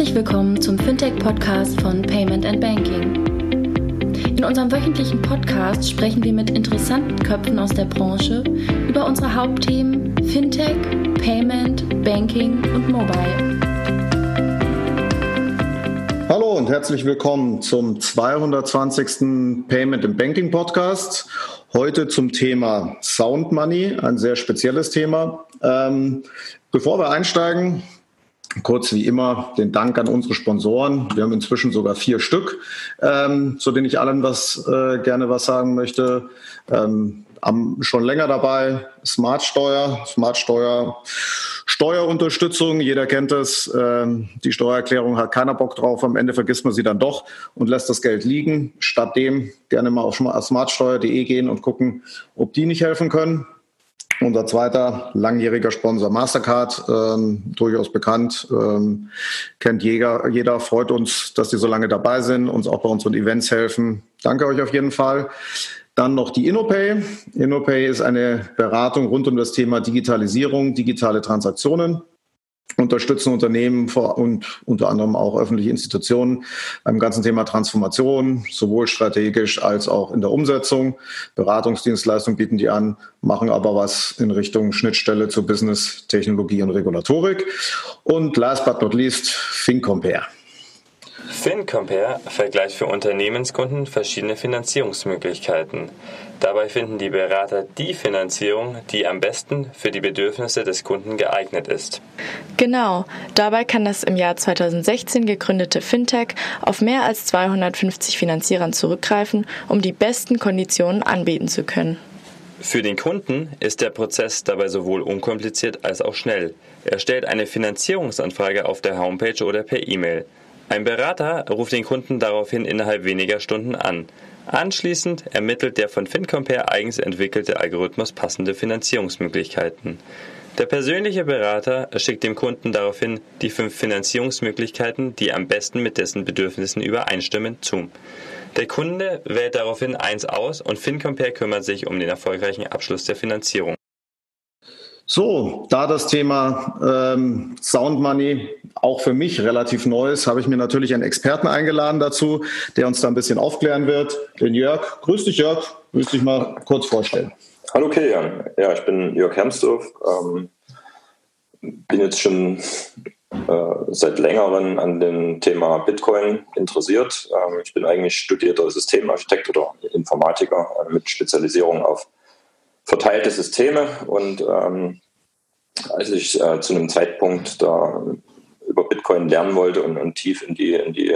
Herzlich willkommen zum Fintech-Podcast von Payment and Banking. In unserem wöchentlichen Podcast sprechen wir mit interessanten Köpfen aus der Branche über unsere Hauptthemen Fintech, Payment, Banking und Mobile. Hallo und herzlich willkommen zum 220. Payment and Banking Podcast. Heute zum Thema Sound Money, ein sehr spezielles Thema. Ähm, bevor wir einsteigen, Kurz wie immer den Dank an unsere Sponsoren. Wir haben inzwischen sogar vier Stück, ähm, zu denen ich allen was äh, gerne was sagen möchte. Ähm, am, schon länger dabei Smartsteuer, Smartsteuer, Steuerunterstützung. Jeder kennt es. Ähm, die Steuererklärung hat keiner Bock drauf. Am Ende vergisst man sie dann doch und lässt das Geld liegen. Stattdem gerne mal auf smartsteuer.de gehen und gucken, ob die nicht helfen können. Unser zweiter langjähriger Sponsor Mastercard, ähm, durchaus bekannt, ähm, kennt jeder, jeder, freut uns, dass die so lange dabei sind, uns auch bei unseren Events helfen. Danke euch auf jeden Fall. Dann noch die InnoPay. InnoPay ist eine Beratung rund um das Thema Digitalisierung, digitale Transaktionen unterstützen Unternehmen und unter anderem auch öffentliche Institutionen beim ganzen Thema Transformation, sowohl strategisch als auch in der Umsetzung. Beratungsdienstleistungen bieten die an, machen aber was in Richtung Schnittstelle zu Business, Technologie und Regulatorik. Und last but not least, FinCompare. FinCompare vergleicht für Unternehmenskunden verschiedene Finanzierungsmöglichkeiten. Dabei finden die Berater die Finanzierung, die am besten für die Bedürfnisse des Kunden geeignet ist. Genau, dabei kann das im Jahr 2016 gegründete Fintech auf mehr als 250 Finanzierern zurückgreifen, um die besten Konditionen anbieten zu können. Für den Kunden ist der Prozess dabei sowohl unkompliziert als auch schnell. Er stellt eine Finanzierungsanfrage auf der Homepage oder per E-Mail. Ein Berater ruft den Kunden daraufhin innerhalb weniger Stunden an. Anschließend ermittelt der von FinCompare eigens entwickelte Algorithmus passende Finanzierungsmöglichkeiten. Der persönliche Berater schickt dem Kunden daraufhin die fünf Finanzierungsmöglichkeiten, die am besten mit dessen Bedürfnissen übereinstimmen, zu. Der Kunde wählt daraufhin eins aus und FinCompare kümmert sich um den erfolgreichen Abschluss der Finanzierung. So, da das Thema ähm, Sound Money auch für mich relativ neu ist, habe ich mir natürlich einen Experten eingeladen dazu, der uns da ein bisschen aufklären wird. Den Jörg. Grüß dich, Jörg. Grüß dich mal kurz vorstellen. Hallo Kilian. Ja, ich bin Jörg Hermsdorf. Ähm, bin jetzt schon äh, seit längerem an dem Thema Bitcoin interessiert. Ähm, ich bin eigentlich studierter Systemarchitekt oder Informatiker äh, mit Spezialisierung auf verteilte Systeme und ähm, als ich äh, zu einem Zeitpunkt da über Bitcoin lernen wollte und, und tief in die, in die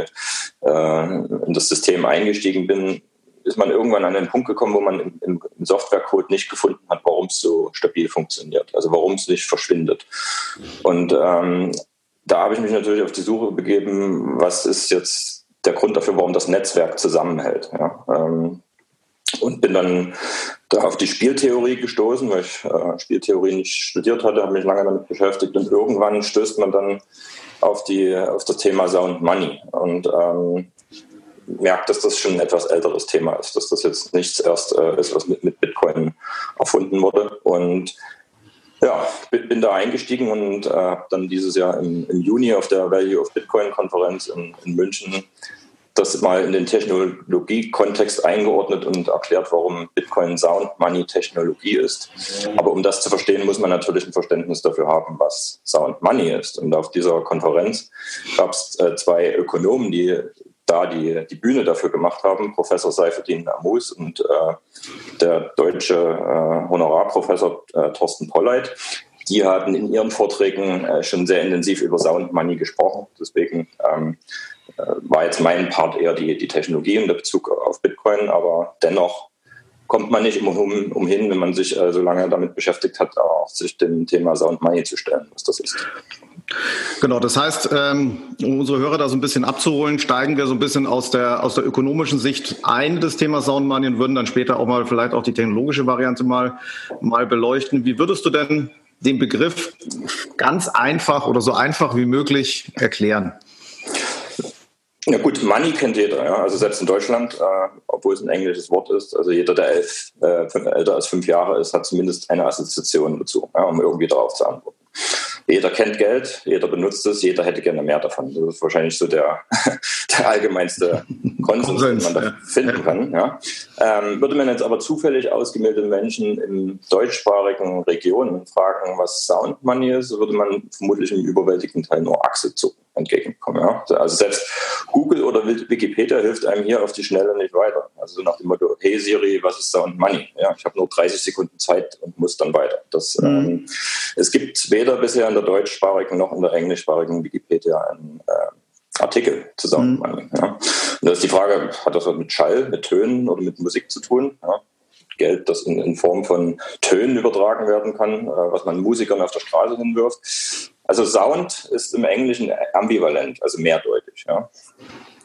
äh, in das System eingestiegen bin, ist man irgendwann an den Punkt gekommen, wo man im, im Softwarecode nicht gefunden hat, warum es so stabil funktioniert, also warum es nicht verschwindet. Und ähm, da habe ich mich natürlich auf die Suche begeben, was ist jetzt der Grund dafür, warum das Netzwerk zusammenhält. Ja? Ähm, und bin dann da auf die Spieltheorie gestoßen, weil ich äh, Spieltheorie nicht studiert hatte, habe mich lange damit beschäftigt und irgendwann stößt man dann auf, die, auf das Thema Sound Money und ähm, merkt, dass das schon ein etwas älteres Thema ist, dass das jetzt nichts erst äh, ist, was mit, mit Bitcoin erfunden wurde und ja, bin da eingestiegen und äh, habe dann dieses Jahr im, im, Juni auf der Value of Bitcoin Konferenz in, in München das mal in den Technologie-Kontext eingeordnet und erklärt, warum Bitcoin Sound Money Technologie ist. Aber um das zu verstehen, muss man natürlich ein Verständnis dafür haben, was Sound Money ist. Und auf dieser Konferenz gab es äh, zwei Ökonomen, die da die, die Bühne dafür gemacht haben, Professor Seifedin Amus und äh, der deutsche äh, Honorarprofessor äh, Thorsten Polleit. Die hatten in ihren Vorträgen äh, schon sehr intensiv über Sound Money gesprochen. Deswegen ähm, äh, war jetzt mein Part eher die, die Technologie und der Bezug auf Bitcoin, aber dennoch kommt man nicht um, umhin, wenn man sich äh, so lange damit beschäftigt hat, auch sich dem Thema Sound Money zu stellen, was das ist. Genau, das heißt, ähm, um unsere Hörer da so ein bisschen abzuholen, steigen wir so ein bisschen aus der, aus der ökonomischen Sicht ein des Themas Sound Money und würden dann später auch mal vielleicht auch die technologische Variante mal, mal beleuchten. Wie würdest du denn den Begriff ganz einfach oder so einfach wie möglich erklären? Ja gut, Money kennt jeder, ja. also selbst in Deutschland, äh, obwohl es ein englisches Wort ist, also jeder, der elf, äh, älter als fünf Jahre ist, hat zumindest eine Assoziation dazu, ja, um irgendwie darauf zu antworten. Jeder kennt Geld, jeder benutzt es, jeder hätte gerne mehr davon. Das ist wahrscheinlich so der, der allgemeinste Konsens, den man da ja. finden kann. Ja. Ähm, würde man jetzt aber zufällig ausgebildete Menschen in deutschsprachigen Regionen fragen, was Sound Money ist, würde man vermutlich im überwältigenden Teil nur Achse zucken entgegenkommen. Ja? Also selbst Google oder Wikipedia hilft einem hier auf die Schnelle nicht weiter. Also so nach dem Motto, hey Siri, was ist Sound Money? Ja, ich habe nur 30 Sekunden Zeit und muss dann weiter. Das, mhm. ähm, es gibt weder bisher in der deutschsprachigen noch in der englischsprachigen Wikipedia einen äh, Artikel zu Sound mhm. Money. Ja? Und da ist die Frage, hat das was mit Schall, mit Tönen oder mit Musik zu tun? Ja? Geld, das in, in, Form von Tönen übertragen werden kann, äh, was man Musikern auf der Straße hinwirft. Also Sound ist im Englischen ambivalent, also mehrdeutig. Ja.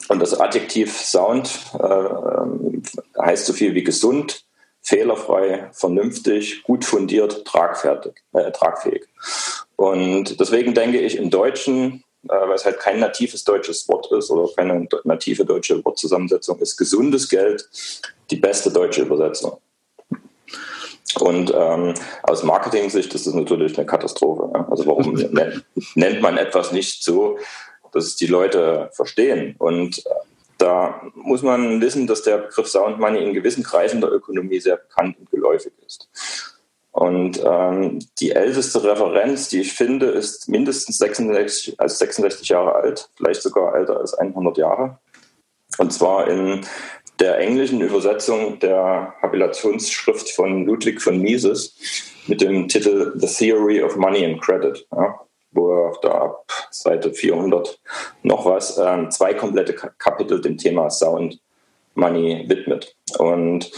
Und das Adjektiv Sound äh, heißt so viel wie gesund, fehlerfrei, vernünftig, gut fundiert, tragfertig, äh, tragfähig. Und deswegen denke ich im Deutschen, äh, weil es halt kein natives deutsches Wort ist oder keine native deutsche Wortzusammensetzung ist, gesundes Geld die beste deutsche Übersetzung. Und ähm, aus Marketing-Sicht ist das natürlich eine Katastrophe. Ja? Also warum nennt, nennt man etwas nicht so, dass es die Leute verstehen? Und äh, da muss man wissen, dass der Begriff Sound Money in gewissen Kreisen der Ökonomie sehr bekannt und geläufig ist. Und ähm, die älteste Referenz, die ich finde, ist mindestens 66, also 66 Jahre alt, vielleicht sogar älter als 100 Jahre. Und zwar in der englischen Übersetzung der Habilitationsschrift von Ludwig von Mises mit dem Titel The Theory of Money and Credit, ja, wo er da ab Seite 400 noch was äh, zwei komplette Kapitel dem Thema Sound Money widmet. Und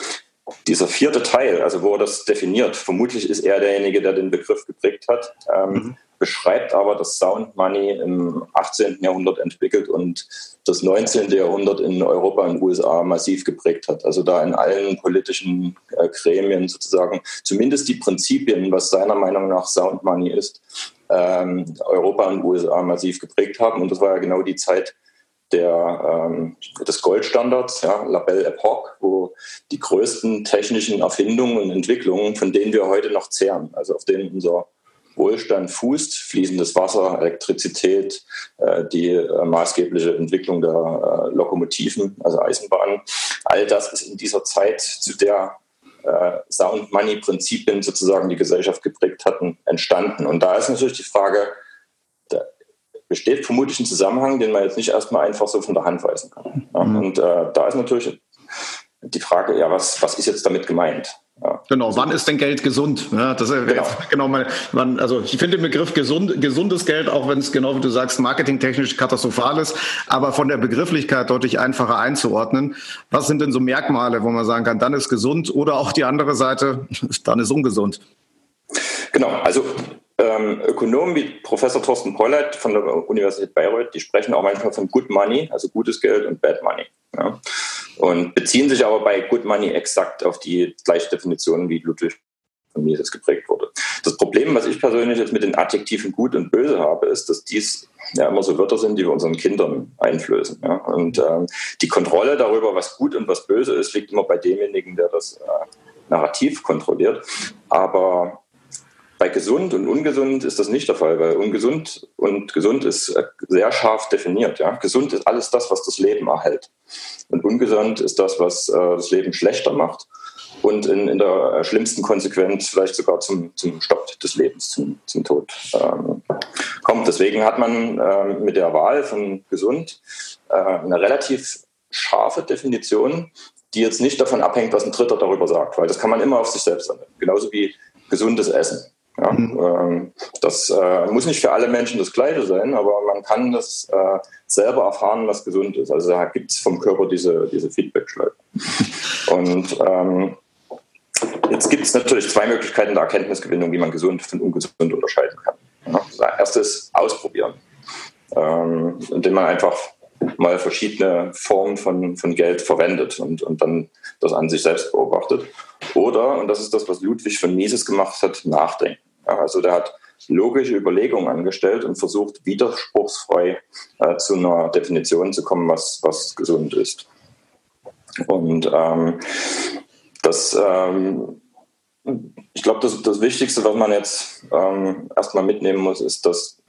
dieser vierte Teil, also wo er das definiert, vermutlich ist er derjenige, der den Begriff geprägt hat, ähm, mhm beschreibt aber, dass Sound Money im 18. Jahrhundert entwickelt und das 19. Jahrhundert in Europa und USA massiv geprägt hat. Also da in allen politischen äh, Gremien sozusagen zumindest die Prinzipien, was seiner Meinung nach Sound Money ist, ähm, Europa und USA massiv geprägt haben. Und das war ja genau die Zeit, der, ähm, des Goldstandards, ja, La Belle Epoque, wo die größten technischen Erfindungen und Entwicklungen, von denen wir heute noch zehren, also auf denen unser Wohlstand fußt, fließendes Wasser, Elektrizität, äh, die äh, maßgebliche Entwicklung der äh, Lokomotiven, also Eisenbahnen. All das ist in dieser Zeit, zu der Sound Money Prinzipien sozusagen die Gesellschaft geprägt hatten, entstanden. Und da ist natürlich die Frage, da besteht vermutlich ein Zusammenhang, den man jetzt nicht erstmal einfach so von der Hand weisen kann. Mhm. Und äh, da ist natürlich die Frage, ja, was, was ist jetzt damit gemeint? Ja. Genau, wann ist denn Geld gesund? Ja, das ist genau. genau mal, man, also ich finde den Begriff gesund, gesundes Geld, auch wenn es genau wie du sagst, marketingtechnisch katastrophal ist, aber von der Begrifflichkeit deutlich einfacher einzuordnen. Was sind denn so Merkmale, wo man sagen kann, dann ist gesund oder auch die andere Seite, dann ist ungesund? Genau, also ähm, Ökonomen wie Professor Thorsten Pollert von der Universität Bayreuth, die sprechen auch manchmal von Good Money, also gutes Geld und Bad Money. Ja. Und beziehen sich aber bei Good Money exakt auf die gleiche Definition, wie Ludwig von Mises geprägt wurde. Das Problem, was ich persönlich jetzt mit den Adjektiven gut und böse habe, ist, dass dies ja immer so Wörter sind, die wir unseren Kindern einflößen. Ja? Und ähm, die Kontrolle darüber, was gut und was böse ist, liegt immer bei demjenigen, der das äh, Narrativ kontrolliert. Aber bei gesund und ungesund ist das nicht der Fall, weil ungesund und gesund ist äh, sehr scharf definiert. Ja? Gesund ist alles das, was das Leben erhält. Und ungesund ist das, was äh, das Leben schlechter macht und in, in, der äh, schlimmsten Konsequenz vielleicht sogar zum, zum Stopp des Lebens, zum, zum Tod ähm, kommt. Deswegen hat man äh, mit der Wahl von gesund äh, eine relativ scharfe Definition, die jetzt nicht davon abhängt, was ein Dritter darüber sagt, weil das kann man immer auf sich selbst anwenden. Genauso wie gesundes Essen. Ja, mhm. ähm, das äh, muss nicht für alle Menschen das Gleiche sein, aber man kann das äh, selber erfahren, was gesund ist. Also da gibt es vom Körper diese, diese Feedback-Schleife. Und ähm, jetzt gibt es natürlich zwei Möglichkeiten der Erkenntnisgewinnung, wie man gesund von ungesund unterscheiden kann. Ja, das erste ist ausprobieren, ähm, indem man einfach mal verschiedene Formen von, von Geld verwendet und, und dann das an sich selbst beobachtet. Oder, und das ist das, was Ludwig von Mises gemacht hat, nachdenken. Ja, also der hat logische Überlegungen angestellt und versucht, widerspruchsfrei äh, zu einer Definition zu kommen, was, was gesund ist. Und ähm, das ähm, ich glaube, das, das Wichtigste, was man jetzt ähm, erstmal mitnehmen muss, ist, dass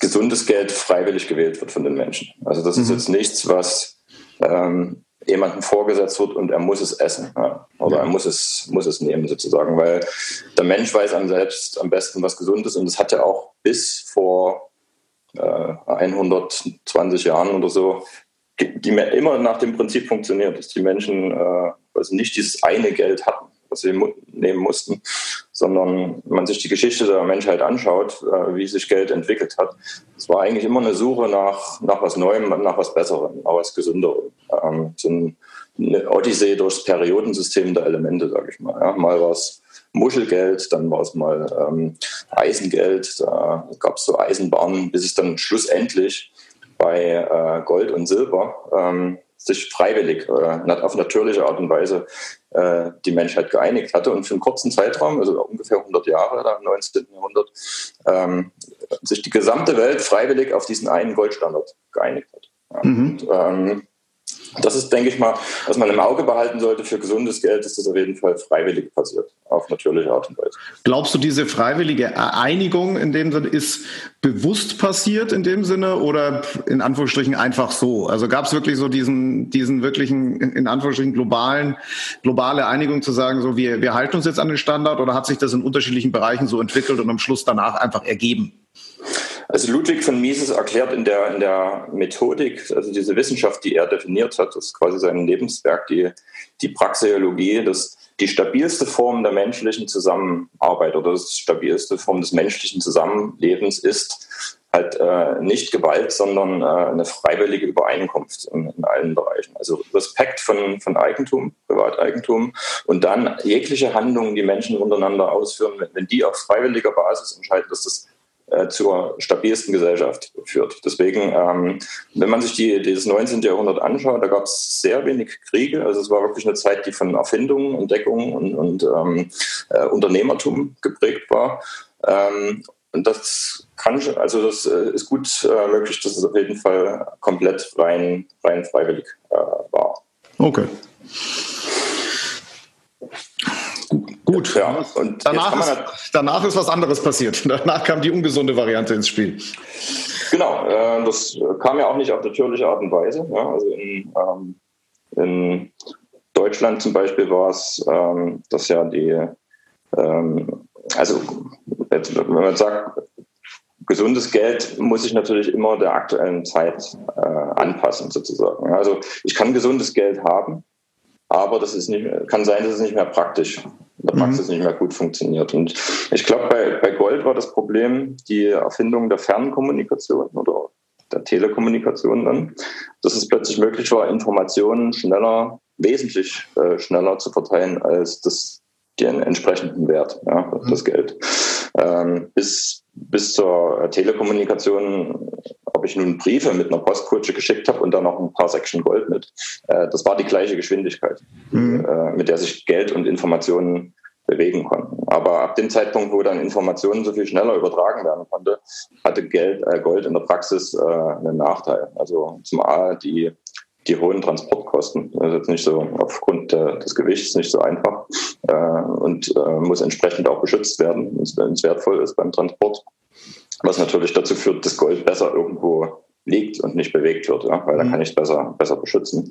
gesundes Geld freiwillig gewählt wird von den Menschen. Also das mhm. ist jetzt nichts, was ähm, jemandem vorgesetzt wird und er muss es essen ja. oder ja. er muss es, muss es nehmen sozusagen, weil der Mensch weiß am selbst am besten, was gesund ist und das hat ja auch bis vor äh, 120 Jahren oder so die immer nach dem Prinzip funktioniert, dass die Menschen äh, also nicht dieses eine Geld hatten was sie nehmen mussten, sondern man sich die Geschichte der Menschheit anschaut, äh, wie sich Geld entwickelt hat. Es war eigentlich immer eine Suche nach, nach was Neuem, nach was Besserem, nach was Gesünderem. Ähm, so eine Odyssee durchs Periodensystem der Elemente, sage ich mal. Ja, mal war es Muschelgeld, dann war es mal ähm, Eisengeld, da gab es so Eisenbahnen, bis es dann schlussendlich bei äh, Gold und Silber ähm, sich freiwillig, äh, auf natürliche Art und Weise äh, die Menschheit geeinigt hatte und für einen kurzen Zeitraum, also ungefähr 100 Jahre da im 19. Jahrhundert, ähm, sich die gesamte Welt freiwillig auf diesen einen Goldstandard geeinigt hat. Ja. Mhm. Und, ähm, das ist, denke ich mal, was man im Auge behalten sollte für gesundes Geld, ist das auf jeden Fall freiwillig passiert, auf natürliche Art und Weise. Glaubst du, diese freiwillige Einigung in dem Sinne ist bewusst passiert in dem Sinne oder in Anführungsstrichen einfach so? Also gab es wirklich so diesen, diesen wirklichen, in Anführungsstrichen globalen, globale Einigung zu sagen, so wir, wir halten uns jetzt an den Standard oder hat sich das in unterschiedlichen Bereichen so entwickelt und am Schluss danach einfach ergeben? Also Ludwig von Mises erklärt in der, in der Methodik, also diese Wissenschaft, die er definiert hat, das ist quasi sein Lebenswerk, die, die Praxeologie, dass die stabilste Form der menschlichen Zusammenarbeit oder das stabilste Form des menschlichen Zusammenlebens ist halt äh, nicht Gewalt, sondern äh, eine freiwillige Übereinkunft in, in, allen Bereichen. Also Respekt von, von Eigentum, Privateigentum und dann jegliche Handlungen, die Menschen untereinander ausführen, wenn, wenn die auf freiwilliger Basis entscheiden, dass das zur stabilsten Gesellschaft führt. Deswegen, ähm, wenn man sich die, dieses 19. Jahrhundert anschaut, da gab es sehr wenig Kriege. Also es war wirklich eine Zeit, die von Erfindungen, Entdeckungen und, und ähm, äh, Unternehmertum geprägt war. Ähm, und das kann, also das äh, ist gut äh, möglich, dass es auf jeden Fall komplett rein, rein freiwillig äh, war. Okay. Gut, ja. Und danach ist, halt danach ist was anderes passiert. Danach kam die ungesunde Variante ins Spiel. Genau, äh, das kam ja auch nicht auf natürliche Art und Weise. Ja. Also in, ähm, in, Deutschland zum Beispiel war es, ähm, dass ja die, ähm, also wenn man sagt, gesundes Geld muss sich natürlich immer der aktuellen Zeit äh, anpassen, sozusagen. Also ich kann gesundes Geld haben, aber das ist nicht, kann sein, dass es nicht mehr praktisch der Praxis mhm. nicht mehr gut funktioniert. Und ich glaube, bei, bei Gold war das Problem die Erfindung der Fernkommunikation oder der Telekommunikation dann, dass es plötzlich möglich war, Informationen schneller, wesentlich äh, schneller zu verteilen als das, den entsprechenden Wert, ja, mhm. das Geld. Ähm, bis, bis zur Telekommunikation, ob ich nun Briefe mit einer Postkutsche geschickt habe und dann noch ein paar Säckchen Gold mit, äh, das war die gleiche Geschwindigkeit, mhm. äh, mit der sich Geld und Informationen bewegen konnten. Aber ab dem Zeitpunkt, wo dann Informationen so viel schneller übertragen werden konnte, hatte Geld, äh, Gold in der Praxis äh, einen Nachteil. Also zum einen die, die hohen Transportkosten. Das ist jetzt nicht so aufgrund äh, des Gewichts nicht so einfach äh, und muss entsprechend auch beschützt werden, wenn es wertvoll ist beim Transport. Was natürlich dazu führt, dass Gold besser irgendwo liegt und nicht bewegt wird, ja, weil dann mhm. kann ich es besser, besser beschützen.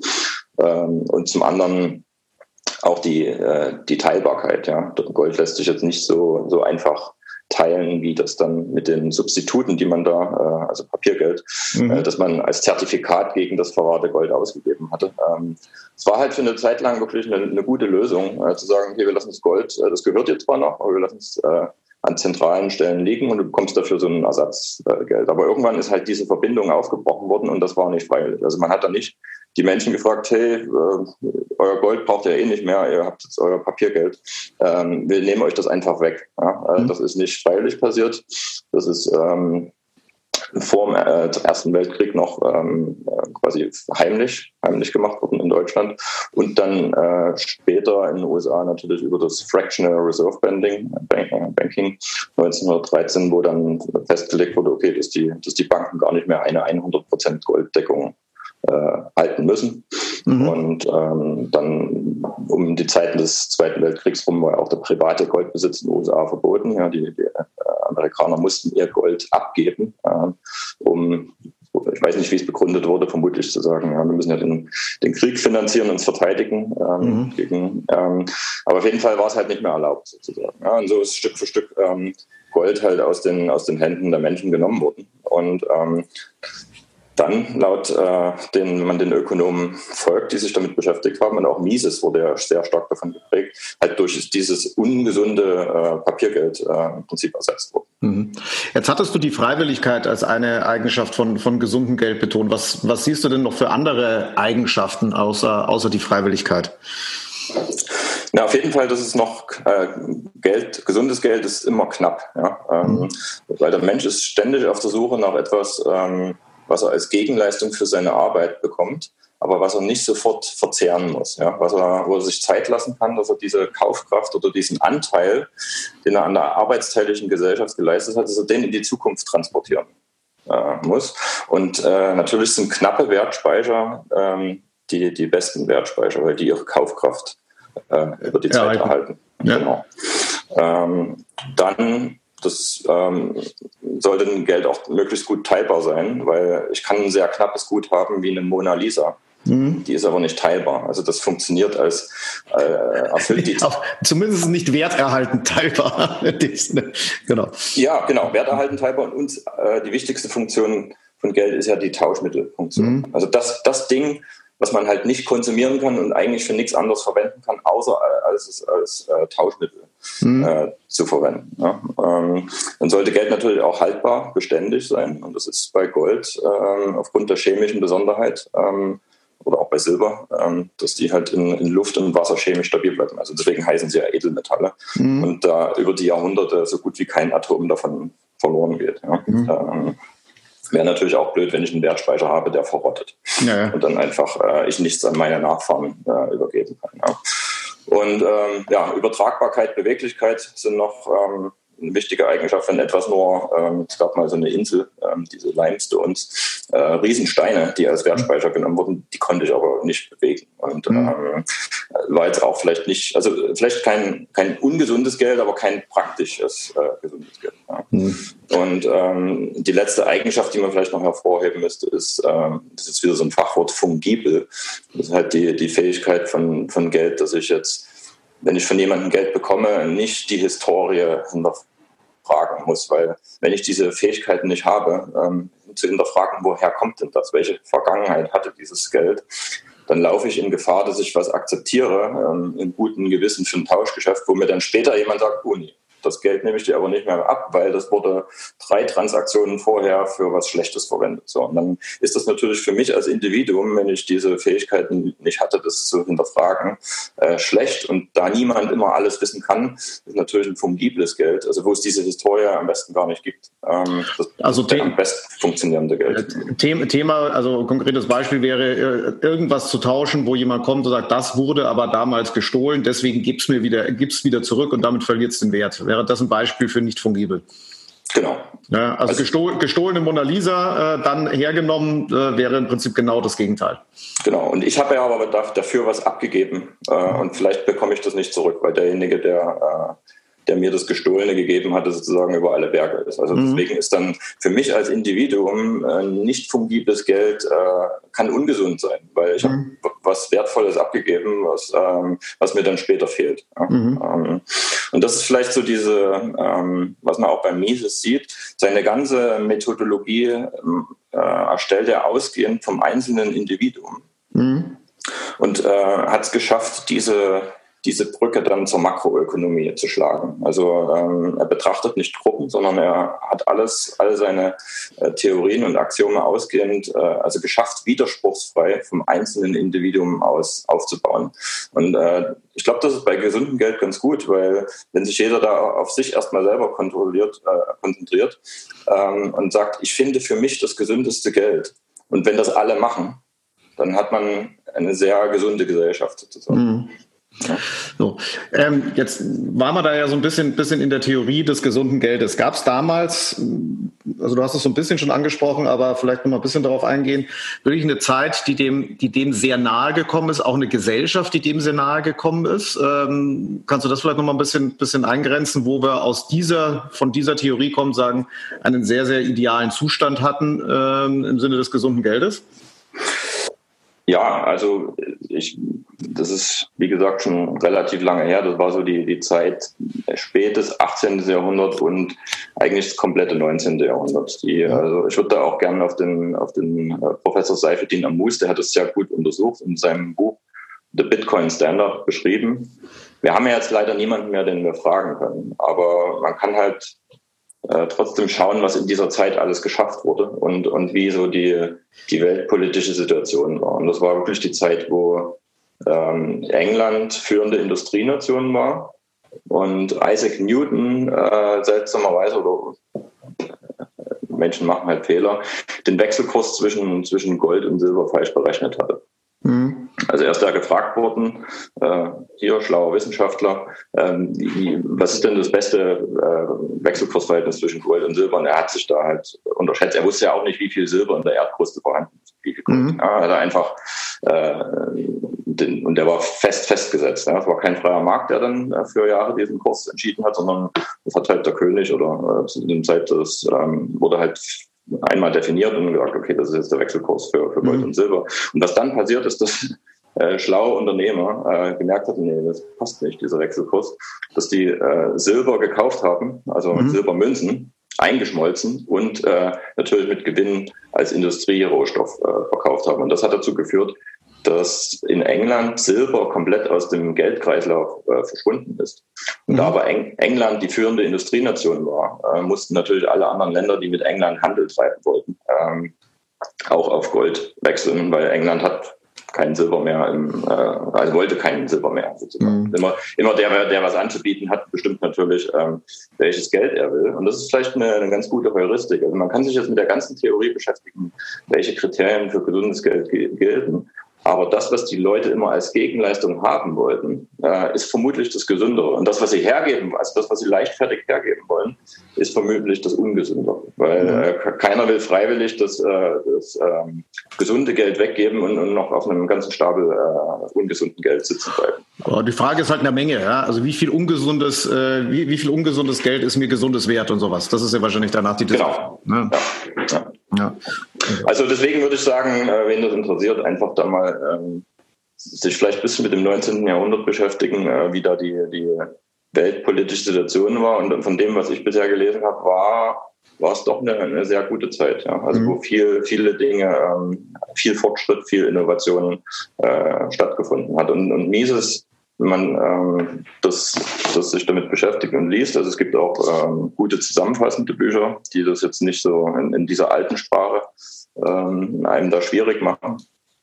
Ähm, und zum anderen auch die, äh, die Teilbarkeit. Ja. Gold lässt sich jetzt nicht so, so einfach teilen, wie das dann mit den Substituten, die man da, äh, also Papiergeld, mhm. äh, dass man als Zertifikat gegen das verwahrte Gold ausgegeben hatte. Ähm, es war halt für eine Zeit lang wirklich eine, eine gute Lösung, äh, zu sagen, okay, wir lassen das Gold, äh, das gehört jetzt zwar noch, aber wir lassen es äh, an zentralen Stellen liegen und du bekommst dafür so ein Ersatzgeld. Aber irgendwann ist halt diese Verbindung aufgebrochen worden und das war nicht freiwillig. Also man hat da nicht die Menschen gefragt, hey, äh, euer Gold braucht ihr eh nicht mehr, ihr habt jetzt euer Papiergeld, ähm, wir nehmen euch das einfach weg. Ja? Also mhm. Das ist nicht freiwillig passiert, das ist ähm, vor dem äh, Ersten Weltkrieg noch ähm, äh, quasi heimlich, heimlich gemacht worden in Deutschland und dann äh, später in den USA natürlich über das Fractional Reserve Banking, Banking 1913, wo dann festgelegt wurde, okay, dass die, dass die Banken gar nicht mehr eine 100% Golddeckung äh, halten müssen. Mhm. Und ähm, dann um die Zeiten des Zweiten Weltkriegs rum war auch der private Goldbesitz in den USA verboten. Ja, die, die äh, Amerikaner mussten ihr Gold abgeben, äh, um ich weiß nicht, wie es begründet wurde, vermutlich zu sagen, ja, wir müssen ja den, den Krieg finanzieren, uns verteidigen. Ähm, mhm. gegen, ähm, aber auf jeden Fall war es halt nicht mehr erlaubt, sozusagen. Ja, und so ist Stück für Stück ähm, Gold halt aus den, aus den Händen der Menschen genommen worden. Und ähm, dann laut äh, den, wenn man den Ökonomen folgt, die sich damit beschäftigt haben, und auch Mises wurde ja sehr stark davon geprägt, halt durch dieses ungesunde äh, Papiergeld äh, im Prinzip ersetzt wurde. Mhm. Jetzt hattest du die Freiwilligkeit als eine Eigenschaft von, von gesundem Geld betont. Was, was siehst du denn noch für andere Eigenschaften außer, außer die Freiwilligkeit? Na, auf jeden Fall, das ist noch äh, Geld, gesundes Geld ist immer knapp, ja? Ähm, mhm. weil der Mensch ist ständig auf der Suche nach etwas, ähm, was er als Gegenleistung für seine Arbeit bekommt, aber was er nicht sofort verzehren muss. Ja? Was er, wo er sich Zeit lassen kann, dass er diese Kaufkraft oder diesen Anteil, den er an der arbeitsteiligen Gesellschaft geleistet hat, dass er den in die Zukunft transportieren äh, muss. Und äh, natürlich sind knappe Wertspeicher ähm, die, die besten Wertspeicher, weil die ihre Kaufkraft äh, über die Zeit ja, erhalten. Ja. Genau. Ähm, dann das ähm, sollte ein Geld auch möglichst gut teilbar sein, weil ich kann ein sehr knappes Gut haben wie eine Mona Lisa. Mhm. Die ist aber nicht teilbar. Also das funktioniert als äh, erfüllt die. Auch, zumindest nicht werterhaltend teilbar. genau. Ja, genau, werterhaltend teilbar. Und uns, äh, die wichtigste Funktion von Geld ist ja die Tauschmittelfunktion. Mhm. Also das, das Ding, was man halt nicht konsumieren kann und eigentlich für nichts anderes verwenden kann, außer als, als, als äh, Tauschmittel mhm. äh, zu verwenden. Ja. Ähm, dann sollte Geld natürlich auch haltbar, beständig sein. Und das ist bei Gold ähm, aufgrund der chemischen Besonderheit ähm, oder auch bei Silber, ähm, dass die halt in, in, Luft und Wasser chemisch stabil bleiben. Also deswegen heißen sie ja Edelmetalle. Mhm. Und da über die Jahrhunderte so gut wie kein Atom davon verloren geht. Ja. Mhm. Wäre natürlich auch blöd, wenn ich einen Wertspeicher habe, der verrottet. Ja. Und dann einfach äh, ich nichts an meine Nachfahren äh, übergeben kann. Ja. Und ähm, ja, Übertragbarkeit, Beweglichkeit sind noch ähm, eine wichtige Eigenschaft, wenn etwas nur, ähm, es gab mal so eine Insel, ähm, diese Limestones, äh, Riesensteine, die als Wertspeicher genommen wurden, die konnte ich aber nicht bewegen. Und mhm. ähm, war jetzt auch vielleicht nicht, also vielleicht kein, kein ungesundes Geld, aber kein praktisches äh, gesundes Geld. Ja. Mhm. Und ähm, die letzte Eigenschaft, die man vielleicht noch hervorheben müsste, ist, ähm, das ist wieder so ein Fachwort, fungibel. Das ist halt die, die Fähigkeit von, von Geld, dass ich jetzt wenn ich von jemandem Geld bekomme, nicht die Historie hinterfragen muss. Weil wenn ich diese Fähigkeiten nicht habe, ähm, zu hinterfragen, woher kommt denn das, welche Vergangenheit hatte dieses Geld, dann laufe ich in Gefahr, dass ich was akzeptiere, ähm, in gutem Gewissen für ein Tauschgeschäft, wo mir dann später jemand sagt, oh nee, das Geld nehme ich dir aber nicht mehr ab, weil das wurde drei Transaktionen vorher für was Schlechtes verwendet. So, und dann ist das natürlich für mich als Individuum, wenn ich diese Fähigkeiten nicht hatte, das zu hinterfragen, äh, schlecht. Und da niemand immer alles wissen kann, ist natürlich ein fungibles Geld, also wo es diese Historie am besten gar nicht gibt. Ähm, das also ist am besten funktionierende Geld. Äh, Thema, also konkretes Beispiel wäre, äh, irgendwas zu tauschen, wo jemand kommt und sagt, das wurde aber damals gestohlen, deswegen gib's mir wieder, gib's wieder zurück und damit verliert es den Wert wäre das ein Beispiel für nicht fungibel. Genau. Ja, also, also gestohl, gestohlene Mona Lisa äh, dann hergenommen äh, wäre im Prinzip genau das Gegenteil. Genau. Und ich habe ja aber dafür was abgegeben äh, und vielleicht bekomme ich das nicht zurück, weil derjenige, der äh, der mir das Gestohlene gegeben hatte, sozusagen über alle Berge ist. Also mhm. deswegen ist dann für mich als Individuum äh, nicht fungibles Geld äh, kann ungesund sein, weil ich mhm. habe was Wertvolles abgegeben, was, ähm, was mir dann später fehlt. Ja. Mhm. Ähm, und das ist vielleicht so diese, ähm, was man auch bei Mises sieht, seine ganze Methodologie ähm, äh, erstellt er ausgehend vom einzelnen Individuum. Mhm. Und äh, hat es geschafft, diese diese Brücke dann zur Makroökonomie zu schlagen. Also ähm, er betrachtet nicht Gruppen, sondern er hat alles, all seine äh, Theorien und Axiome ausgehend, äh, also geschafft, widerspruchsfrei vom einzelnen Individuum aus aufzubauen. Und äh, ich glaube, das ist bei gesundem Geld ganz gut, weil wenn sich jeder da auf sich erstmal selber kontrolliert, äh, konzentriert ähm, und sagt, ich finde für mich das gesündeste Geld. Und wenn das alle machen, dann hat man eine sehr gesunde Gesellschaft sozusagen. Mhm. So, ähm, jetzt waren wir da ja so ein bisschen, bisschen in der Theorie des gesunden Geldes. Gab es damals, also du hast es so ein bisschen schon angesprochen, aber vielleicht noch mal ein bisschen darauf eingehen, wirklich eine Zeit, die dem, die dem sehr nahe gekommen ist, auch eine Gesellschaft, die dem sehr nahe gekommen ist. Ähm, kannst du das vielleicht noch mal ein bisschen, bisschen eingrenzen, wo wir aus dieser, von dieser Theorie kommen, sagen, einen sehr, sehr idealen Zustand hatten ähm, im Sinne des gesunden Geldes? Ja, also ich, das ist wie gesagt schon relativ lange her. Das war so die, die Zeit spätes 18. Jahrhundert und eigentlich das komplette 19. Jahrhundert. Die, also ich würde da auch gerne auf den, auf den äh, Professor Seifedin Amus, der hat das sehr gut untersucht in seinem Buch The Bitcoin Standard beschrieben. Wir haben ja jetzt leider niemanden mehr, den wir fragen können, aber man kann halt äh, trotzdem schauen, was in dieser Zeit alles geschafft wurde und, und wie so die, die weltpolitische Situation war. Und das war wirklich die Zeit, wo ähm, England führende Industrienation war und Isaac Newton äh, seltsamerweise oder Menschen machen halt Fehler, den Wechselkurs zwischen, zwischen Gold und Silber falsch berechnet hatte. Mhm. Also er ist da gefragt worden, äh, hier schlauer Wissenschaftler, ähm, wie, was ist denn das beste äh, Wechselkursverhältnis zwischen Gold und Silber? Und er hat sich da halt unterschätzt. Er wusste ja auch nicht, wie viel Silber in der Erdkruste vorhanden ist. Wie viel Gold. Mhm. Ja, also einfach, äh, den, und der war fest festgesetzt. Ja. Es war kein freier Markt, der dann äh, für Jahre diesen Kurs entschieden hat, sondern das hat halt der König oder äh, zu dem Zeit, das ähm, wurde halt einmal definiert und gesagt, okay, das ist jetzt der Wechselkurs für, für Gold mhm. und Silber. Und was dann passiert ist, dass äh, schlaue Unternehmer äh, gemerkt hatten, nee, das passt nicht, dieser Wechselkurs, dass die äh, Silber gekauft haben, also mhm. Silbermünzen, eingeschmolzen und äh, natürlich mit Gewinn als Industrierohstoff äh, verkauft haben. Und das hat dazu geführt, dass in England Silber komplett aus dem Geldkreislauf äh, verschwunden ist. Und mhm. da aber Eng England die führende Industrienation war, äh, mussten natürlich alle anderen Länder, die mit England Handel treiben wollten, ähm, auch auf Gold wechseln, weil England hat kein Silber mehr, im, äh, also wollte kein Silber mehr. Mhm. Immer, immer der, der was anzubieten hat, bestimmt natürlich, ähm, welches Geld er will. Und das ist vielleicht eine, eine, ganz gute Heuristik. Also man kann sich jetzt mit der ganzen Theorie beschäftigen, welche Kriterien für gesundes Geld gelten. Aber das, was die Leute immer als Gegenleistung haben wollten, äh, ist vermutlich das Gesündere. Und das, was sie hergeben, also das, was sie leichtfertig hergeben wollen, ist vermutlich das Ungesündere. Weil mhm. äh, keiner will freiwillig das, äh, das ähm, gesunde Geld weggeben und, und, noch auf einem ganzen Stapel äh, ungesunden Geld sitzen bleiben. Die Frage ist halt eine Menge. Ja? Also wie viel ungesundes, äh, wie, wie viel ungesundes Geld ist mir gesundes Wert und sowas? Das ist ja wahrscheinlich danach die Diskussion. Genau. Ne? Ja. Ja. Ja. Also deswegen würde ich sagen, äh, wen das interessiert, einfach da mal ähm, sich vielleicht ein bisschen mit dem 19. Jahrhundert beschäftigen, äh, wie da die, die weltpolitische Situation war. Und von dem, was ich bisher gelesen habe, war, war es doch eine, eine sehr gute Zeit. Ja? Also mhm. wo viel, viele Dinge, ähm, viel Fortschritt, viel Innovation äh, stattgefunden hat. Und, und Mises wenn man ähm, das, das sich damit beschäftigt und liest. Also es gibt auch ähm, gute zusammenfassende Bücher, die das jetzt nicht so in, in dieser alten Sprache ähm, einem da schwierig machen.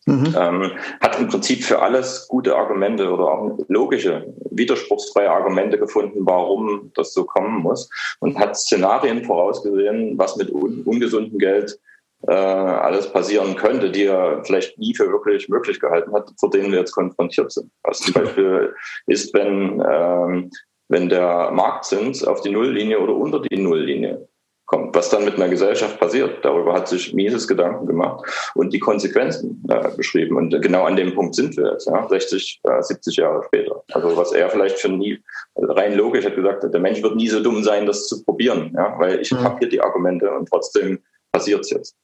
Mhm. Ähm, hat im Prinzip für alles gute Argumente oder auch logische, widerspruchsfreie Argumente gefunden, warum das so kommen muss und hat Szenarien vorausgesehen, was mit un ungesundem Geld äh, alles passieren könnte, die er vielleicht nie für wirklich möglich gehalten hat, vor denen wir jetzt konfrontiert sind. Was zum Beispiel ist, wenn, ähm, wenn der Marktzins auf die Nulllinie oder unter die Nulllinie kommt, was dann mit einer Gesellschaft passiert. Darüber hat sich Mises Gedanken gemacht und die Konsequenzen äh, beschrieben. Und genau an dem Punkt sind wir jetzt, ja, 60, äh, 70 Jahre später. Also was er vielleicht für nie, also rein logisch hat gesagt, der Mensch wird nie so dumm sein, das zu probieren, ja, weil ich mhm. habe hier die Argumente und trotzdem passiert es jetzt.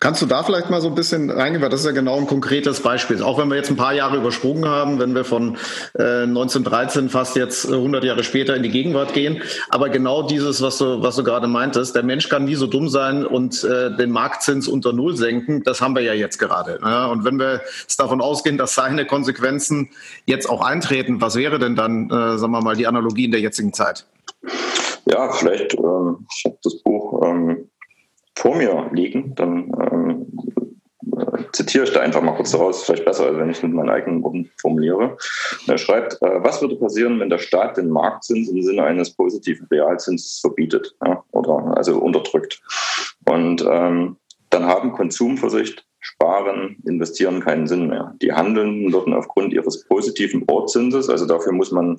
Kannst du da vielleicht mal so ein bisschen reingehen, weil das ist ja genau ein konkretes Beispiel. Auch wenn wir jetzt ein paar Jahre übersprungen haben, wenn wir von äh, 1913 fast jetzt 100 Jahre später in die Gegenwart gehen. Aber genau dieses, was du, was du gerade meintest, der Mensch kann nie so dumm sein und äh, den Marktzins unter Null senken, das haben wir ja jetzt gerade. Ja? Und wenn wir jetzt davon ausgehen, dass seine Konsequenzen jetzt auch eintreten, was wäre denn dann, äh, sagen wir mal, die Analogie in der jetzigen Zeit? Ja, vielleicht, ähm, ich habe das Buch ähm, vor mir liegen, dann ähm, äh, zitiere ich da einfach mal kurz daraus, vielleicht besser, als wenn ich es mit meinen eigenen Worten formuliere. er schreibt, äh, was würde passieren, wenn der Staat den Marktzins im Sinne eines positiven Realzinses verbietet ja, oder also unterdrückt? Und ähm, dann haben Konsumversicht Sparen, Investieren keinen Sinn mehr. Die Handelnden würden aufgrund ihres positiven Ortzinses, also dafür muss man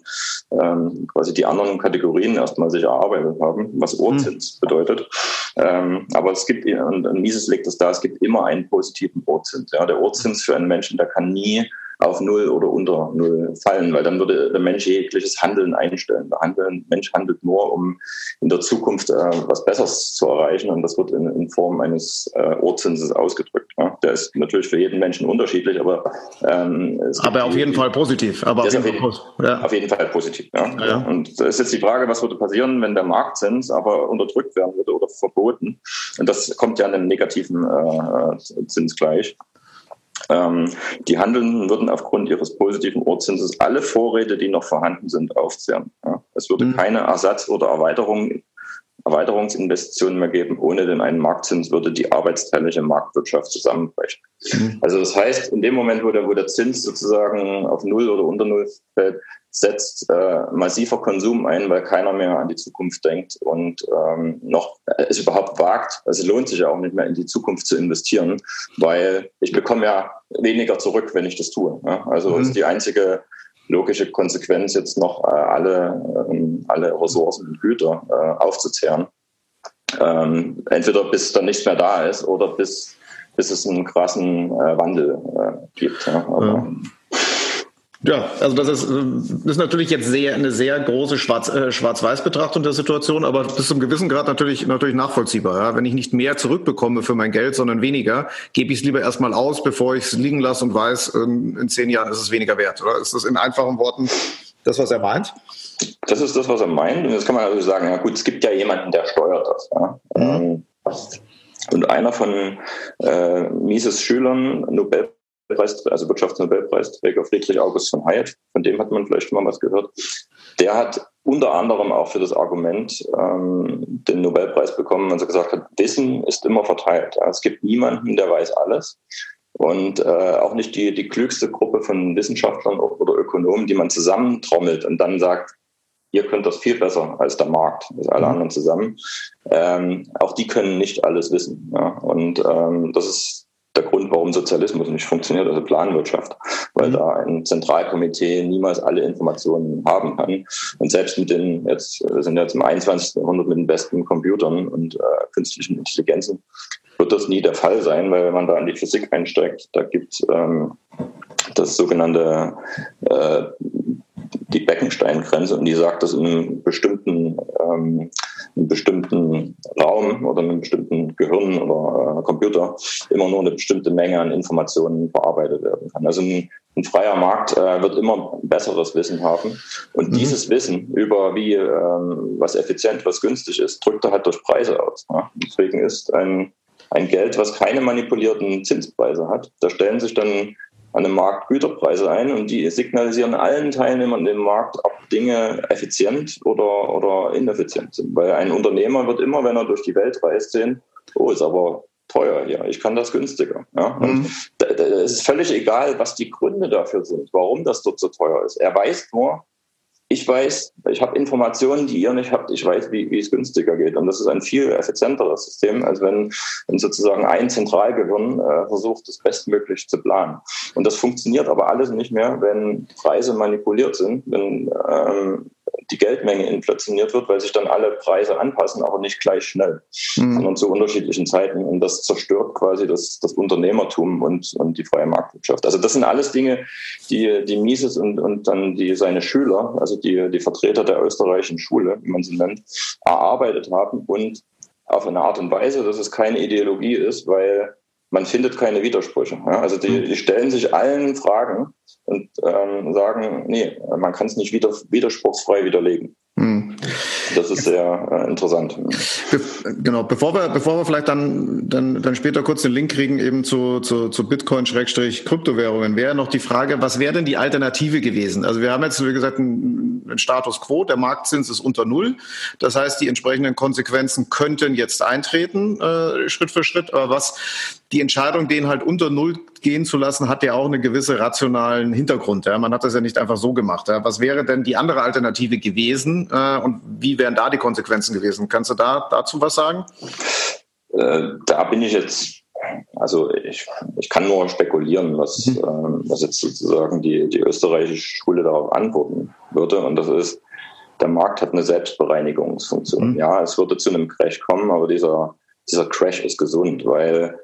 ähm, quasi die anderen Kategorien erstmal sich erarbeitet haben, was Ortzins mhm. bedeutet. Ähm, aber es gibt, und Mises legt es da, es gibt immer einen positiven Ortzins. Ja, der Ortzins für einen Menschen, der kann nie auf Null oder unter Null fallen, weil dann würde der Mensch jegliches Handeln einstellen. Der Handeln, Mensch handelt nur, um in der Zukunft äh, was Besseres zu erreichen und das wird in, in Form eines äh, Ohrzinses ausgedrückt. Ja. Der ist natürlich für jeden Menschen unterschiedlich, aber ähm, aber auf jeden Fall positiv. Aber auf jeden, auf, jeden, ja. auf jeden, Fall positiv. Ja. ja. Und da ist jetzt die Frage, was würde passieren, wenn der Marktzins aber unterdrückt werden würde oder verboten? Und das kommt ja einem negativen äh, Zins gleich. Ähm, die Handelnden würden aufgrund ihres positiven Ortszinses alle Vorräte, die noch vorhanden sind, aufzehren. Es würde mhm. keine Ersatz- oder Erweiterung, Erweiterungsinvestitionen mehr geben. Ohne den einen Marktzins würde die arbeitsteilige Marktwirtschaft zusammenbrechen. Mhm. Also das heißt, in dem Moment, wo der, wo der Zins sozusagen auf Null oder unter Null fällt, setzt äh, massiver Konsum ein, weil keiner mehr an die Zukunft denkt und ähm, noch äh, es überhaupt wagt. Also es lohnt sich ja auch nicht mehr in die Zukunft zu investieren, weil ich bekomme ja weniger zurück, wenn ich das tue. Ja? Also mhm. ist die einzige logische Konsequenz jetzt noch äh, alle, ähm, alle Ressourcen und Güter äh, aufzuzehren. Ähm, entweder bis dann nichts mehr da ist oder bis, bis es einen krassen äh, Wandel äh, gibt. Ja? Aber, ja. Ja, also das ist, das ist natürlich jetzt sehr eine sehr große Schwarz, äh, Schwarz-Weiß-Betrachtung der Situation, aber bis zum gewissen Grad natürlich natürlich nachvollziehbar. Ja? Wenn ich nicht mehr zurückbekomme für mein Geld, sondern weniger, gebe ich es lieber erstmal aus, bevor ich es liegen lasse und weiß, in, in zehn Jahren ist es weniger wert. Oder ist das in einfachen Worten das, was er meint? Das ist das, was er meint. Und jetzt kann man also sagen, ja gut, es gibt ja jemanden, der steuert das. Ja? Mhm. Ähm, und einer von äh, Mises Schülern, Nobel also Wirtschaftsnobelpreisträger Friedrich August von Hayek, von dem hat man vielleicht schon mal was gehört. Der hat unter anderem auch für das Argument ähm, den Nobelpreis bekommen, weil er gesagt hat, Wissen ist immer verteilt. Ja. Es gibt niemanden, der weiß alles. Und äh, auch nicht die, die klügste Gruppe von Wissenschaftlern oder Ökonomen, die man zusammentrommelt und dann sagt, ihr könnt das viel besser als der Markt, als alle mhm. anderen zusammen. Ähm, auch die können nicht alles wissen. Ja. Und ähm, das ist der Grund, warum Sozialismus nicht funktioniert, also Planwirtschaft, weil mhm. da ein Zentralkomitee niemals alle Informationen haben kann. Und selbst mit den, jetzt wir sind jetzt im 21. Jahrhundert mit den besten Computern und äh, künstlichen Intelligenzen, wird das nie der Fall sein, weil wenn man da in die Physik einsteigt, da gibt ähm, das sogenannte äh, die Beckensteingrenze und die sagt, dass in einem bestimmten, ähm, einem bestimmten Raum oder einem bestimmten Gehirn oder äh, Computer immer nur eine bestimmte Menge an Informationen verarbeitet werden kann. Also ein, ein freier Markt äh, wird immer besseres Wissen haben und mhm. dieses Wissen über wie ähm, was effizient, was günstig ist, drückt er halt durch Preise aus. Ja? Deswegen ist ein ein Geld, was keine manipulierten Zinspreise hat. Da stellen sich dann an dem Markt Güterpreise ein und die signalisieren allen Teilnehmern im Markt, ob Dinge effizient oder, oder ineffizient sind. Weil ein Unternehmer wird immer, wenn er durch die Welt reist, sehen, oh, ist aber teuer hier, ich kann das günstiger. Ja? Mhm. es ist völlig egal, was die Gründe dafür sind, warum das dort so teuer ist. Er weiß nur, ich weiß, ich habe Informationen, die ihr nicht habt. Ich weiß, wie, wie es günstiger geht. Und das ist ein viel effizienteres System, als wenn, wenn sozusagen ein Zentralgehirn äh, versucht, das bestmöglich zu planen. Und das funktioniert aber alles nicht mehr, wenn Preise manipuliert sind, wenn ähm, die Geldmenge inflationiert wird, weil sich dann alle Preise anpassen, aber nicht gleich schnell, mhm. sondern zu unterschiedlichen Zeiten. Und das zerstört quasi das, das Unternehmertum und, und die freie Marktwirtschaft. Also das sind alles Dinge, die, die Mises und, und dann die, seine Schüler, also die, die Vertreter der österreichischen Schule, wie man sie nennt, erarbeitet haben und auf eine Art und Weise, dass es keine Ideologie ist, weil man findet keine Widersprüche. Ja? Also die, mhm. die, stellen sich allen Fragen und ähm, sagen, nee, man kann es nicht wieder, widerspruchsfrei widerlegen. Mhm. Das ist sehr äh, interessant. Be genau, bevor wir, bevor wir vielleicht dann, dann, dann später kurz den Link kriegen eben zu, zu, zu Bitcoin-Kryptowährungen, wäre noch die Frage, was wäre denn die Alternative gewesen? Also wir haben jetzt, wie gesagt, einen, einen Status quo, der Marktzins ist unter Null. Das heißt, die entsprechenden Konsequenzen könnten jetzt eintreten, äh, Schritt für Schritt. Aber was die Entscheidung, den halt unter Null gehen zu lassen, hat ja auch einen gewissen rationalen Hintergrund. Ja? Man hat das ja nicht einfach so gemacht. Ja? Was wäre denn die andere Alternative gewesen äh, und wie wären da die Konsequenzen gewesen? Kannst du da dazu was sagen? Äh, da bin ich jetzt also ich, ich kann nur spekulieren, was, mhm. ähm, was jetzt sozusagen die, die österreichische Schule darauf antworten würde. Und das ist, der Markt hat eine Selbstbereinigungsfunktion. Mhm. Ja, es würde zu einem Crash kommen, aber dieser, dieser Crash ist gesund, weil äh,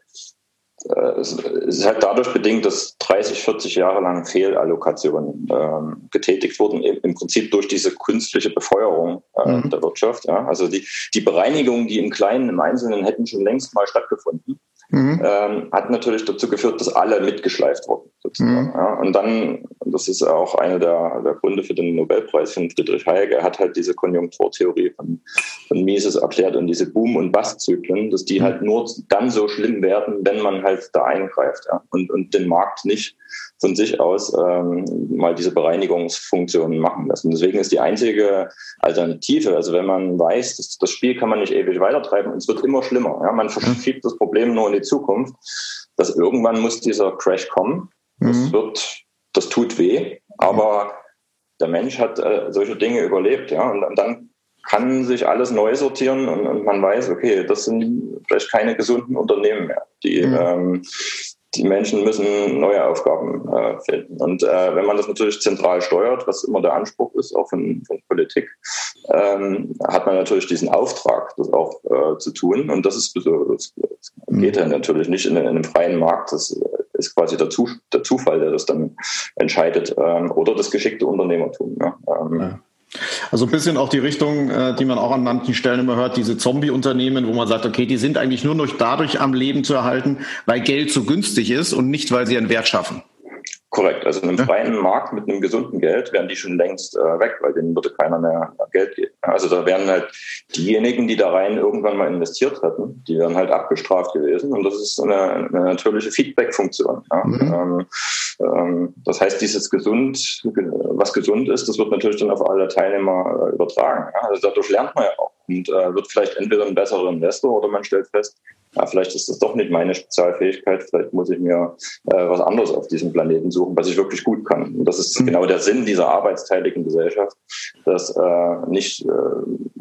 es ist halt dadurch bedingt, dass 30, 40 Jahre lang Fehlallokationen ähm, getätigt wurden, im Prinzip durch diese künstliche Befeuerung äh, mhm. der Wirtschaft. Ja. Also die, die Bereinigung, die im Kleinen, im Einzelnen hätten schon längst mal stattgefunden mhm. ähm, hat natürlich dazu geführt, dass alle mitgeschleift wurden. Mhm. Ja, und dann, das ist auch einer der, der, Gründe für den Nobelpreis von Friedrich Hayek, er hat halt diese Konjunkturtheorie von, von Mises erklärt und diese Boom- und Bust-Zyklen, dass die mhm. halt nur dann so schlimm werden, wenn man halt da eingreift ja, und, und den Markt nicht von sich aus ähm, mal diese Bereinigungsfunktionen machen lassen. Deswegen ist die einzige Alternative, also wenn man weiß, dass das Spiel kann man nicht ewig weitertreiben und es wird immer schlimmer. Ja? Man verschiebt das Problem nur in die Zukunft, dass irgendwann muss dieser Crash kommen. Das mhm. wird, das tut weh, aber der Mensch hat äh, solche Dinge überlebt, ja, und, und dann kann sich alles neu sortieren und, und, man weiß, okay, das sind vielleicht keine gesunden Unternehmen mehr, die mhm. ähm, die Menschen müssen neue Aufgaben äh, finden. Und äh, wenn man das natürlich zentral steuert, was immer der Anspruch ist, auch von, von Politik, ähm, hat man natürlich diesen Auftrag, das auch äh, zu tun. Und das ist das, das geht ja natürlich nicht in, in, einem freien Markt. Das ist quasi der, Zu, der Zufall, der das dann entscheidet. Ähm, oder das geschickte Unternehmertum. Ja. Ähm, ja. Also ein bisschen auch die Richtung, äh, die man auch an manchen Stellen immer hört, diese Zombie-Unternehmen, wo man sagt, okay, die sind eigentlich nur noch dadurch am Leben zu erhalten, weil Geld so günstig ist und nicht, weil sie einen Wert schaffen. Korrekt. Also in einem freien Markt mit einem gesunden Geld wären die schon längst äh, weg, weil denen würde keiner mehr Geld geben. Also da wären halt diejenigen, die da rein irgendwann mal investiert hatten, die wären halt abgestraft gewesen. Und das ist eine, eine natürliche Feedback-Funktion. Ja. Mhm. Ähm, ähm, das heißt, dieses gesund, was gesund ist, das wird natürlich dann auf alle Teilnehmer äh, übertragen. Ja. Also dadurch lernt man ja auch und äh, wird vielleicht entweder ein besserer Investor oder man stellt fest, ja, vielleicht ist das doch nicht meine Spezialfähigkeit, vielleicht muss ich mir äh, was anderes auf diesem Planeten suchen, was ich wirklich gut kann. Und das ist mhm. genau der Sinn dieser arbeitsteiligen Gesellschaft, dass äh, nicht, äh,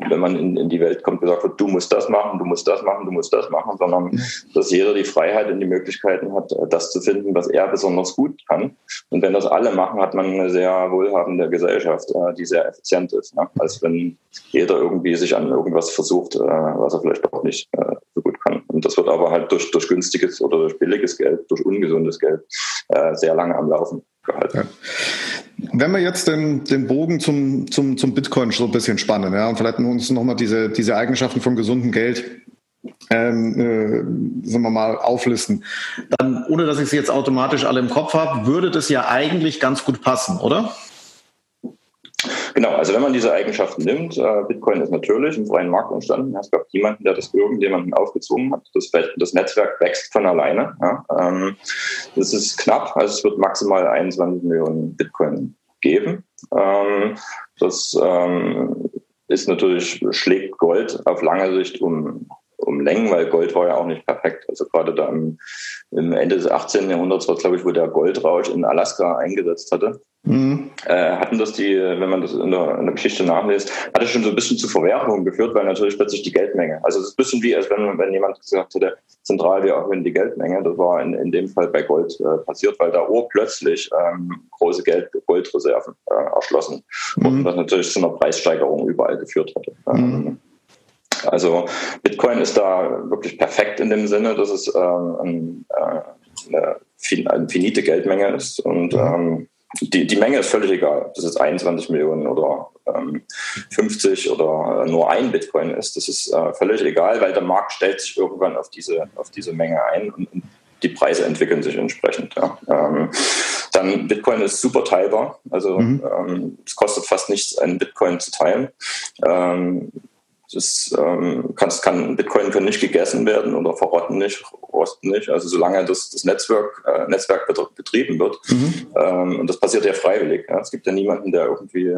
wenn man in, in die Welt kommt, gesagt wird, du musst das machen, du musst das machen, du musst das machen, sondern mhm. dass jeder die Freiheit und die Möglichkeiten hat, äh, das zu finden, was er besonders gut kann. Und wenn das alle machen, hat man eine sehr wohlhabende Gesellschaft, äh, die sehr effizient ist, ne? als wenn jeder irgendwie sich an irgendwas versucht, äh, was er vielleicht auch nicht äh, so gut kann. Und das wird aber halt durch, durch günstiges oder durch billiges Geld, durch ungesundes Geld äh, sehr lange am Laufen gehalten. Ja. Wenn wir jetzt den, den Bogen zum, zum, zum Bitcoin so ein bisschen spannen, ja, und vielleicht uns nochmal diese, diese Eigenschaften von gesundem Geld ähm, äh, sagen wir mal, auflisten, dann, ohne dass ich sie jetzt automatisch alle im Kopf habe, würde das ja eigentlich ganz gut passen, oder? Genau, also wenn man diese Eigenschaften nimmt, äh, Bitcoin ist natürlich im freien Markt entstanden. Es gab niemanden, der das irgendjemandem aufgezwungen hat. Das, das Netzwerk wächst von alleine. Ja. Ähm, das ist knapp, also es wird maximal 21 Millionen Bitcoin geben. Ähm, das ähm, ist natürlich, schlägt Gold auf lange Sicht um um Längen, weil Gold war ja auch nicht perfekt. Also gerade da im, im Ende des 18. Jahrhunderts war glaube ich, wo der Goldrausch in Alaska eingesetzt hatte. Mhm. Äh, hatten das die, wenn man das in der, in der Geschichte nachliest, hat es schon so ein bisschen zu Verwerfungen geführt, weil natürlich plötzlich die Geldmenge, also es ist ein bisschen wie, als wenn, wenn jemand gesagt hätte, zentral wir erhöhen die Geldmenge, das war in, in dem Fall bei Gold äh, passiert, weil da urplötzlich ähm, große Geld, Goldreserven äh, erschlossen wurden, mhm. was natürlich zu einer Preissteigerung überall geführt hatte. Mhm. Ähm, also Bitcoin ist da wirklich perfekt in dem Sinne, dass es ähm, äh, eine, eine finite Geldmenge ist und ähm, die, die Menge ist völlig egal, ob das jetzt 21 Millionen oder ähm, 50 oder nur ein Bitcoin ist. Das ist äh, völlig egal, weil der Markt stellt sich irgendwann auf diese, auf diese Menge ein und, und die Preise entwickeln sich entsprechend. Ja. Ähm, dann Bitcoin ist super teilbar, also mhm. ähm, es kostet fast nichts, einen Bitcoin zu teilen. Ähm, das ähm, kann, kann, Bitcoin können nicht gegessen werden oder verrotten nicht, rosten nicht. Also solange das, das Netzwerk, äh, Netzwerk betrieben wird. Mhm. Ähm, und das passiert ja freiwillig. Ja. Es gibt ja niemanden, der irgendwie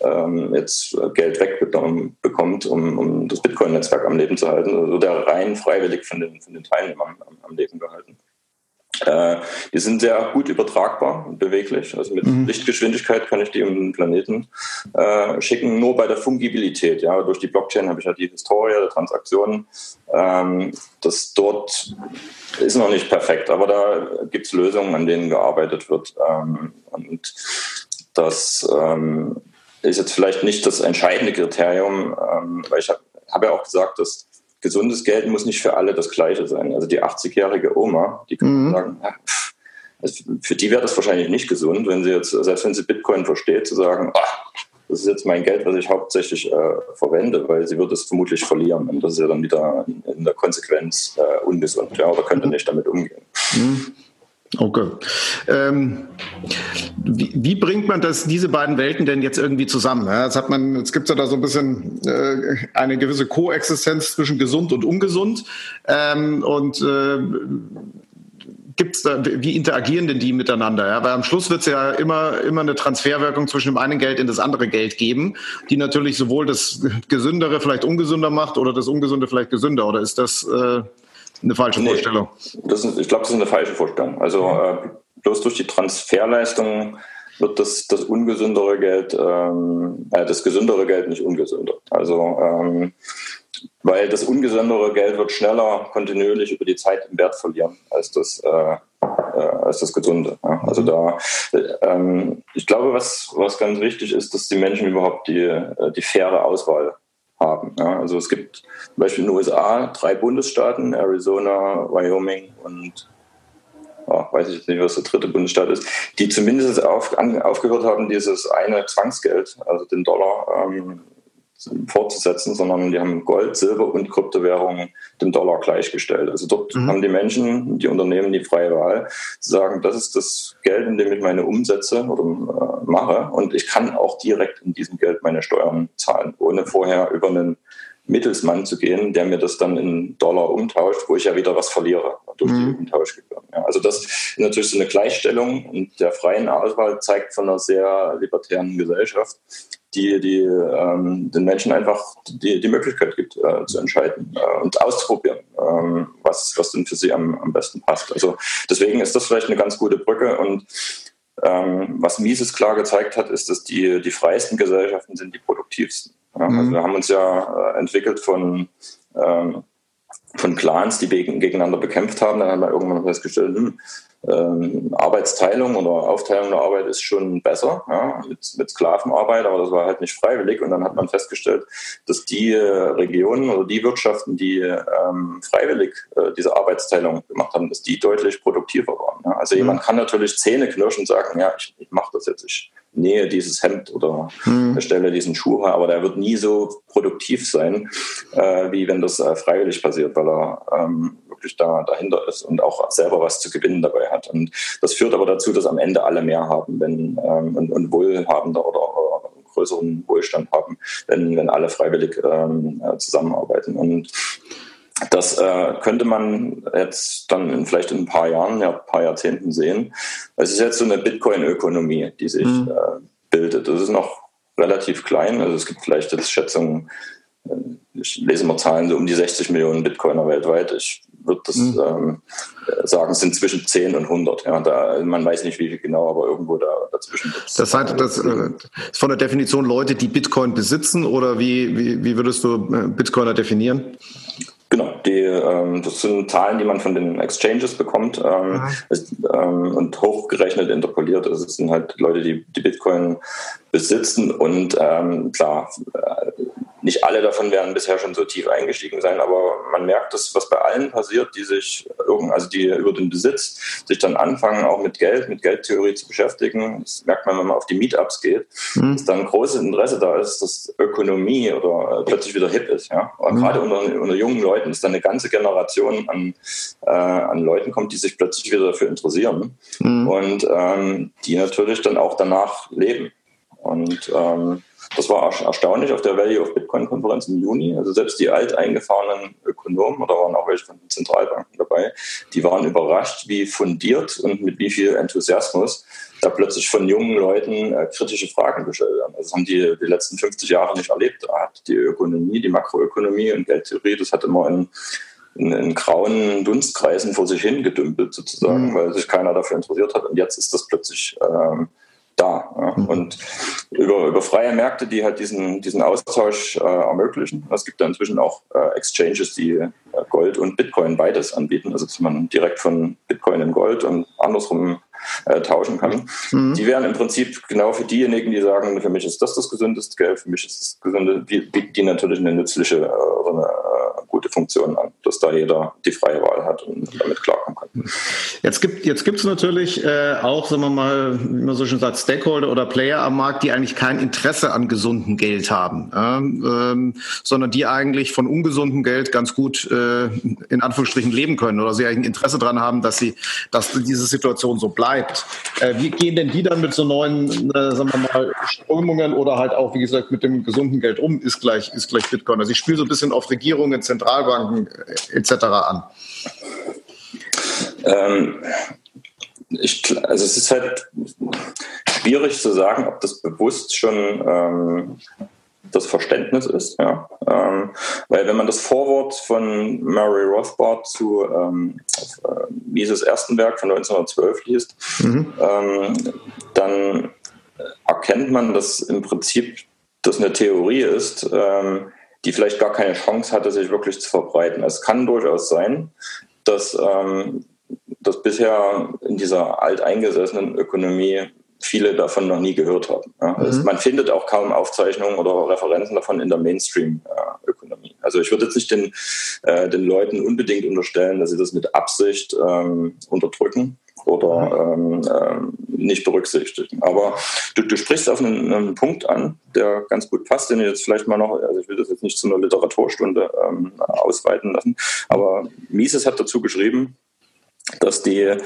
ähm, jetzt Geld wegbekommt, um, um das Bitcoin-Netzwerk am Leben zu halten. Also der rein freiwillig von den, von den Teilnehmern am, am Leben gehalten. Äh, die sind sehr gut übertragbar und beweglich. Also mit mhm. Lichtgeschwindigkeit kann ich die um den Planeten äh, schicken. Nur bei der Fungibilität. Ja, durch die Blockchain habe ich ja die Historie der Transaktionen. Ähm, das dort ist noch nicht perfekt, aber da gibt es Lösungen, an denen gearbeitet wird. Ähm, und das ähm, ist jetzt vielleicht nicht das entscheidende Kriterium, ähm, weil ich habe hab ja auch gesagt, dass gesundes Geld muss nicht für alle das Gleiche sein. Also die 80-jährige Oma, die kann mhm. sagen, ja, also für die wäre das wahrscheinlich nicht gesund, wenn sie jetzt, selbst wenn sie Bitcoin versteht, zu sagen, ach, das ist jetzt mein Geld, was ich hauptsächlich äh, verwende, weil sie wird es vermutlich verlieren. Und das ist ja dann wieder in der Konsequenz äh, ungesund, ja, oder könnte nicht damit umgehen. Mhm. Okay. Ähm, wie, wie, bringt man das, diese beiden Welten denn jetzt irgendwie zusammen? Ja, jetzt hat man, jetzt gibt es ja da so ein bisschen äh, eine gewisse Koexistenz zwischen gesund und ungesund. Ähm, und äh, gibt's da, wie interagieren denn die miteinander? Ja? Weil am Schluss wird es ja immer, immer eine Transferwirkung zwischen dem einen Geld in das andere Geld geben, die natürlich sowohl das Gesündere vielleicht ungesünder macht oder das Ungesunde vielleicht gesünder. Oder ist das äh, eine falsche nee, Vorstellung? Das ist, ich glaube, das ist eine falsche Vorstellung. Also äh, bloß durch die Transferleistung wird das, das ungesündere Geld, ähm, äh, das gesündere Geld nicht ungesünder. Also ähm, weil das ungesündere Geld wird schneller kontinuierlich über die Zeit im Wert verlieren als das, äh, äh, als das gesunde. Also da, ähm, ich glaube, was, was ganz wichtig ist, dass die Menschen überhaupt die, äh, die faire Auswahl haben. Ja. Also es gibt zum Beispiel in den USA drei Bundesstaaten, Arizona, Wyoming und oh, weiß ich jetzt nicht, was der dritte Bundesstaat ist, die zumindest auf, an, aufgehört haben, dieses eine Zwangsgeld, also den Dollar, ähm, fortzusetzen, sondern die haben Gold, Silber und Kryptowährungen dem Dollar gleichgestellt. Also dort mhm. haben die Menschen, die Unternehmen die freie Wahl, zu sagen, das ist das Geld, in dem ich meine Umsätze oder, äh, mache und ich kann auch direkt in diesem Geld meine Steuern zahlen, ohne vorher über einen Mittelsmann zu gehen, der mir das dann in Dollar umtauscht, wo ich ja wieder was verliere durch mhm. die Umtauschgebühren. Ja, also das ist natürlich so eine Gleichstellung und der freien Auswahl zeigt von einer sehr libertären Gesellschaft, die, die ähm, den Menschen einfach die, die Möglichkeit gibt, äh, zu entscheiden äh, und auszuprobieren, ähm, was, was denn für sie am, am besten passt. Also deswegen ist das vielleicht eine ganz gute Brücke und ähm, was Mises klar gezeigt hat, ist, dass die, die freiesten Gesellschaften sind die produktivsten. Ja, also mhm. wir haben uns ja äh, entwickelt von, ähm, von Clans, die gegeneinander bekämpft haben. Dann haben wir irgendwann festgestellt, hm, ähm, Arbeitsteilung oder Aufteilung der Arbeit ist schon besser ja, mit, mit Sklavenarbeit, aber das war halt nicht freiwillig. Und dann hat man festgestellt, dass die äh, Regionen oder die Wirtschaften, die ähm, freiwillig äh, diese Arbeitsteilung gemacht haben, dass die deutlich produktiver waren. Ja. Also mhm. jemand kann natürlich Zähne knirschen und sagen, ja, ich, ich mache das jetzt, ich nähe dieses Hemd oder mhm. erstelle diesen Schuh, aber der wird nie so produktiv sein, äh, wie wenn das äh, freiwillig passiert, weil er ähm, wirklich da dahinter ist und auch selber was zu gewinnen dabei hat. Und das führt aber dazu, dass am Ende alle mehr haben wenn, ähm, und, und wohlhabender oder, oder größeren Wohlstand haben, wenn, wenn alle freiwillig ähm, äh, zusammenarbeiten. Und das äh, könnte man jetzt dann in, vielleicht in ein paar Jahren, ja, ein paar Jahrzehnten sehen. Es ist jetzt so eine Bitcoin-Ökonomie, die sich mhm. äh, bildet. Das ist noch relativ klein. Also es gibt vielleicht jetzt Schätzungen, äh, ich lese mal Zahlen, so um die 60 Millionen Bitcoiner weltweit. Ich würde das mhm. ähm, sagen, es sind zwischen 10 und 100. Ja, da, man weiß nicht, wie viel genau, aber irgendwo da, dazwischen. Das heißt, das äh, ist von der Definition Leute, die Bitcoin besitzen oder wie, wie, wie würdest du äh, Bitcoiner definieren? Genau, die, ähm, das sind Zahlen, die man von den Exchanges bekommt ähm, ist, ähm, und hochgerechnet interpoliert. Also es sind halt Leute, die, die Bitcoin besitzen und ähm, klar, äh, nicht alle davon werden bisher schon so tief eingestiegen sein, aber man merkt das, was bei allen passiert, die sich also die über den Besitz sich dann anfangen, auch mit Geld, mit Geldtheorie zu beschäftigen. Das merkt man, wenn man auf die Meetups geht, mhm. dass dann großes Interesse da ist, dass Ökonomie oder äh, plötzlich wieder hip ist. Ja? Und mhm. gerade unter, unter jungen Leuten ist dann eine ganze Generation an, äh, an Leuten kommt, die sich plötzlich wieder dafür interessieren mhm. und ähm, die natürlich dann auch danach leben. Und ähm, das war erstaunlich auf der Value of Bitcoin-Konferenz im Juni. Also selbst die alteingefahrenen Ökonomen, oder waren auch welche von den Zentralbanken dabei, die waren überrascht, wie fundiert und mit wie viel Enthusiasmus da plötzlich von jungen Leuten äh, kritische Fragen gestellt werden. Also das haben die die letzten 50 Jahre nicht erlebt. Da hat die Ökonomie, die Makroökonomie und Geldtheorie, das hat immer in in, in, grauen Dunstkreisen vor sich hin gedümpelt sozusagen, mhm. weil sich keiner dafür interessiert hat. Und jetzt ist das plötzlich ähm, da. Ja. Mhm. Und über, über freie Märkte, die halt diesen, diesen Austausch äh, ermöglichen. Es gibt da inzwischen auch äh, Exchanges, die Gold und Bitcoin beides anbieten. Also dass man direkt von Bitcoin in Gold und andersrum äh, tauschen kann. Mhm. Die wären im Prinzip genau für diejenigen, die sagen, für mich ist das das gesündeste Geld, für mich ist das gesünde, bieten die natürlich eine nützliche äh, eine äh, gute Funktion an, dass da jeder die freie Wahl hat und damit klarkommen kann. Jetzt gibt jetzt gibt's natürlich äh, auch, sagen wir mal, wie man so schön sagt, Stakeholder oder Player am Markt, die eigentlich kein Interesse an gesundem Geld haben, ähm, sondern die eigentlich von ungesundem Geld ganz gut äh, in Anführungsstrichen leben können oder sie ein Interesse daran haben, dass sie, dass diese Situation so bleibt bleibt. Äh, wie gehen denn die dann mit so neuen, äh, sagen wir mal, Strömungen oder halt auch, wie gesagt, mit dem gesunden Geld um, ist gleich, ist gleich Bitcoin? Also ich spiele so ein bisschen auf Regierungen, Zentralbanken äh, etc. an. Ähm, ich, also es ist halt schwierig zu sagen, ob das bewusst schon ähm, das Verständnis ist. Ja. Ähm, weil wenn man das Vorwort von Murray Rothbard zu ähm, äh, Mises ersten Werk von 1912 liest, mhm. ähm, dann erkennt man, dass im Prinzip das eine Theorie ist, ähm, die vielleicht gar keine Chance hatte, sich wirklich zu verbreiten. Es kann durchaus sein, dass ähm, das bisher in dieser alteingesessenen Ökonomie viele davon noch nie gehört haben. Ja. Also mhm. Man findet auch kaum Aufzeichnungen oder Referenzen davon in der Mainstream-Ökonomie. Also ich würde jetzt nicht den, äh, den Leuten unbedingt unterstellen, dass sie das mit Absicht ähm, unterdrücken oder mhm. ähm, ähm, nicht berücksichtigen. Aber du, du sprichst auf einen, einen, Punkt an, der ganz gut passt, den ich jetzt vielleicht mal noch, also ich will das jetzt nicht zu einer Literaturstunde ähm, ausweiten lassen, aber Mises hat dazu geschrieben, dass die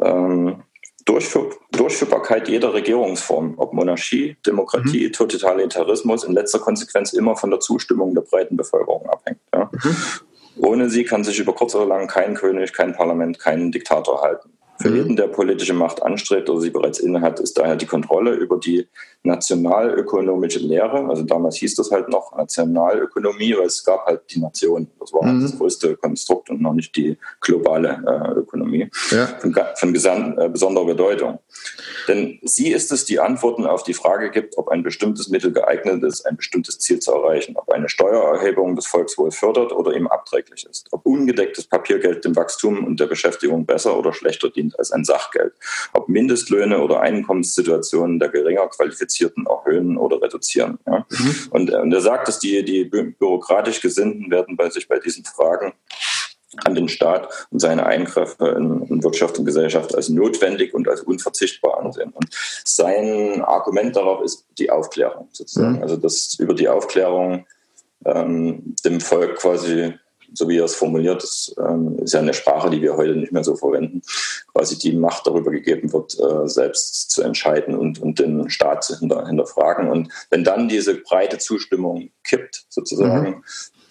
ähm, Durchführ Durchführbarkeit jeder Regierungsform, ob Monarchie, Demokratie, mhm. Totalitarismus, in letzter Konsequenz immer von der Zustimmung der breiten Bevölkerung abhängt. Ja. Mhm. Ohne sie kann sich über kurz oder lang kein König, kein Parlament, kein Diktator halten. Für mhm. jeden, der politische Macht anstrebt oder sie bereits innehat, ist daher die Kontrolle über die nationalökonomische Lehre, also damals hieß das halt noch Nationalökonomie, weil es gab halt die Nation. Das war mhm. das größte Konstrukt und noch nicht die globale äh, Ökonomie ja. von, von gesamt, äh, besonderer Bedeutung. Denn sie ist es, die Antworten auf die Frage gibt, ob ein bestimmtes Mittel geeignet ist, ein bestimmtes Ziel zu erreichen, ob eine Steuererhebung das Volkswohl fördert oder ihm abträglich ist, ob ungedecktes Papiergeld dem Wachstum und der Beschäftigung besser oder schlechter dient als ein Sachgeld, ob Mindestlöhne oder Einkommenssituationen der geringer qualifizierten Qualifizierten erhöhen oder reduzieren. Ja. Mhm. Und, äh, und er sagt, dass die, die bürokratisch Gesinnten werden bei sich bei diesen Fragen an den Staat und seine Eingriffe in, in, Wirtschaft und Gesellschaft als notwendig und als unverzichtbar ansehen. Und sein Argument darauf ist die Aufklärung sozusagen. Mhm. Also dass über die Aufklärung ähm, dem Volk quasi so wie er es formuliert, das ähm, ist ja eine Sprache, die wir heute nicht mehr so verwenden, quasi die Macht darüber gegeben wird, äh, selbst zu entscheiden und, und den Staat zu hinter, hinterfragen. Und wenn dann diese breite Zustimmung kippt, sozusagen, mhm.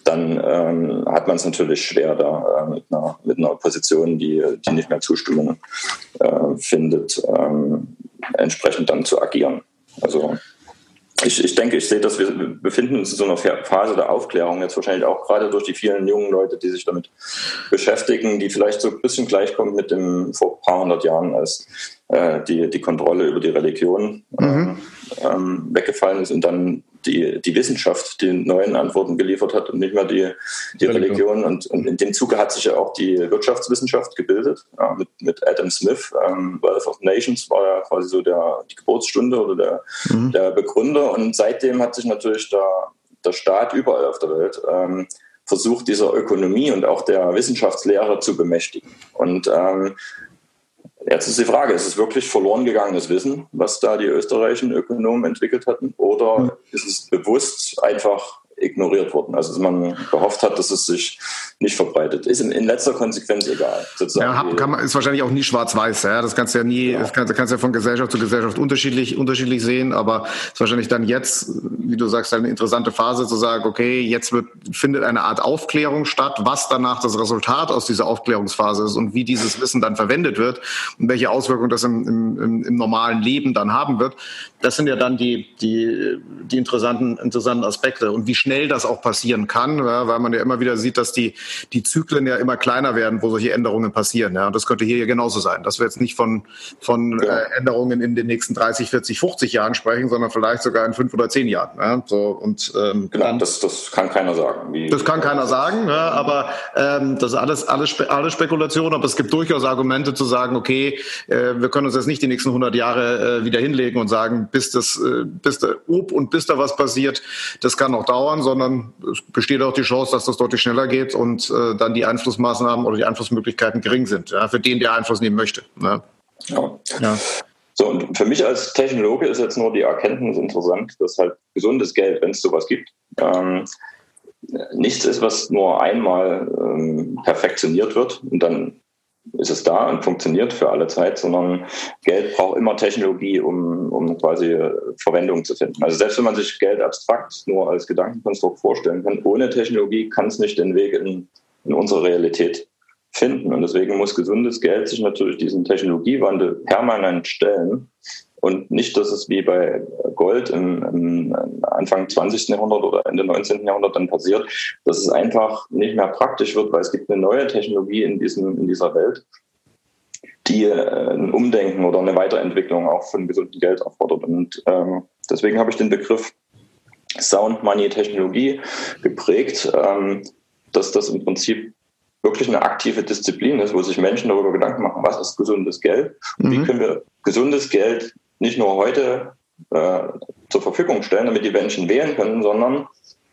dann ähm, hat man es natürlich schwer, da äh, mit, einer, mit einer Opposition, die, die nicht mehr Zustimmung äh, findet, ähm, entsprechend dann zu agieren. Also ich, ich denke, ich sehe, dass wir befinden uns in so einer Phase der Aufklärung jetzt wahrscheinlich auch gerade durch die vielen jungen Leute, die sich damit beschäftigen, die vielleicht so ein bisschen gleichkommen mit dem vor ein paar hundert Jahren, als äh, die, die Kontrolle über die Religion mhm. ähm, weggefallen ist und dann die, die Wissenschaft die neuen Antworten geliefert hat und nicht mehr die, die Religion. Und, und in dem Zuge hat sich ja auch die Wirtschaftswissenschaft gebildet ja, mit, mit Adam Smith. Ähm, Wealth of Nations war ja quasi so der, die Geburtsstunde oder der, mhm. der Begründer. Und seitdem hat sich natürlich der, der Staat überall auf der Welt ähm, versucht, dieser Ökonomie und auch der Wissenschaftslehre zu bemächtigen. Und ähm, Jetzt ist die Frage, ist es wirklich verloren gegangenes Wissen, was da die österreichischen Ökonomen entwickelt hatten, oder ist es bewusst einfach ignoriert worden. Also dass man gehofft hat, dass es sich nicht verbreitet. Ist in, in letzter Konsequenz egal. Sozusagen. Ja, kann man, ist wahrscheinlich auch nie schwarz-weiß. Ja? Das kannst du ja nie, ja. das kannst, kannst ja von Gesellschaft zu Gesellschaft unterschiedlich, unterschiedlich sehen, aber es ist wahrscheinlich dann jetzt, wie du sagst, eine interessante Phase zu sagen, okay, jetzt wird, findet eine Art Aufklärung statt, was danach das Resultat aus dieser Aufklärungsphase ist und wie dieses Wissen dann verwendet wird und welche Auswirkungen das im, im, im normalen Leben dann haben wird. Das sind ja dann die, die, die interessanten, interessanten Aspekte. Und wie schnell schnell das auch passieren kann, ja, weil man ja immer wieder sieht, dass die, die Zyklen ja immer kleiner werden, wo solche Änderungen passieren. Ja. Und das könnte hier ja genauso sein, dass wir jetzt nicht von, von ja. äh, Änderungen in den nächsten 30, 40, 50 Jahren sprechen, sondern vielleicht sogar in fünf oder zehn Jahren. Ja. So, und, ähm, genau, das, das kann keiner sagen. Wie, das kann keiner sagen, ja, aber ähm, das ist alles, alles, Spe alles Spekulation, aber es gibt durchaus Argumente zu sagen, okay, äh, wir können uns jetzt nicht die nächsten 100 Jahre äh, wieder hinlegen und sagen, bis das, äh, bis da, ob und bis da was passiert, das kann noch dauern, sondern es besteht auch die Chance, dass das deutlich schneller geht und äh, dann die Einflussmaßnahmen oder die Einflussmöglichkeiten gering sind, ja, für den, der Einfluss nehmen möchte. Ne? Ja. ja. So, und für mich als Technologe ist jetzt nur die Erkenntnis interessant, dass halt gesundes Geld, wenn es sowas gibt, ähm, nichts ist, was nur einmal ähm, perfektioniert wird und dann ist es da und funktioniert für alle Zeit, sondern Geld braucht immer Technologie, um, um quasi Verwendung zu finden. Also selbst wenn man sich Geld abstrakt nur als Gedankenkonstrukt vorstellen kann, ohne Technologie kann es nicht den Weg in, in unsere Realität finden. Und deswegen muss gesundes Geld sich natürlich diesen Technologiewandel permanent stellen und nicht, dass es wie bei Gold im, im, Anfang 20. Jahrhundert oder Ende 19. Jahrhundert dann passiert, dass es einfach nicht mehr praktisch wird, weil es gibt eine neue Technologie in, diesem, in dieser Welt, die äh, ein Umdenken oder eine Weiterentwicklung auch von gesundem Geld erfordert. Und ähm, deswegen habe ich den Begriff Sound Money Technologie geprägt, ähm, dass das im Prinzip wirklich eine aktive Disziplin ist, wo sich Menschen darüber Gedanken machen, was ist gesundes Geld? Mhm. Wie können wir gesundes Geld nicht nur heute äh, zur Verfügung stellen, damit die Menschen wählen können, sondern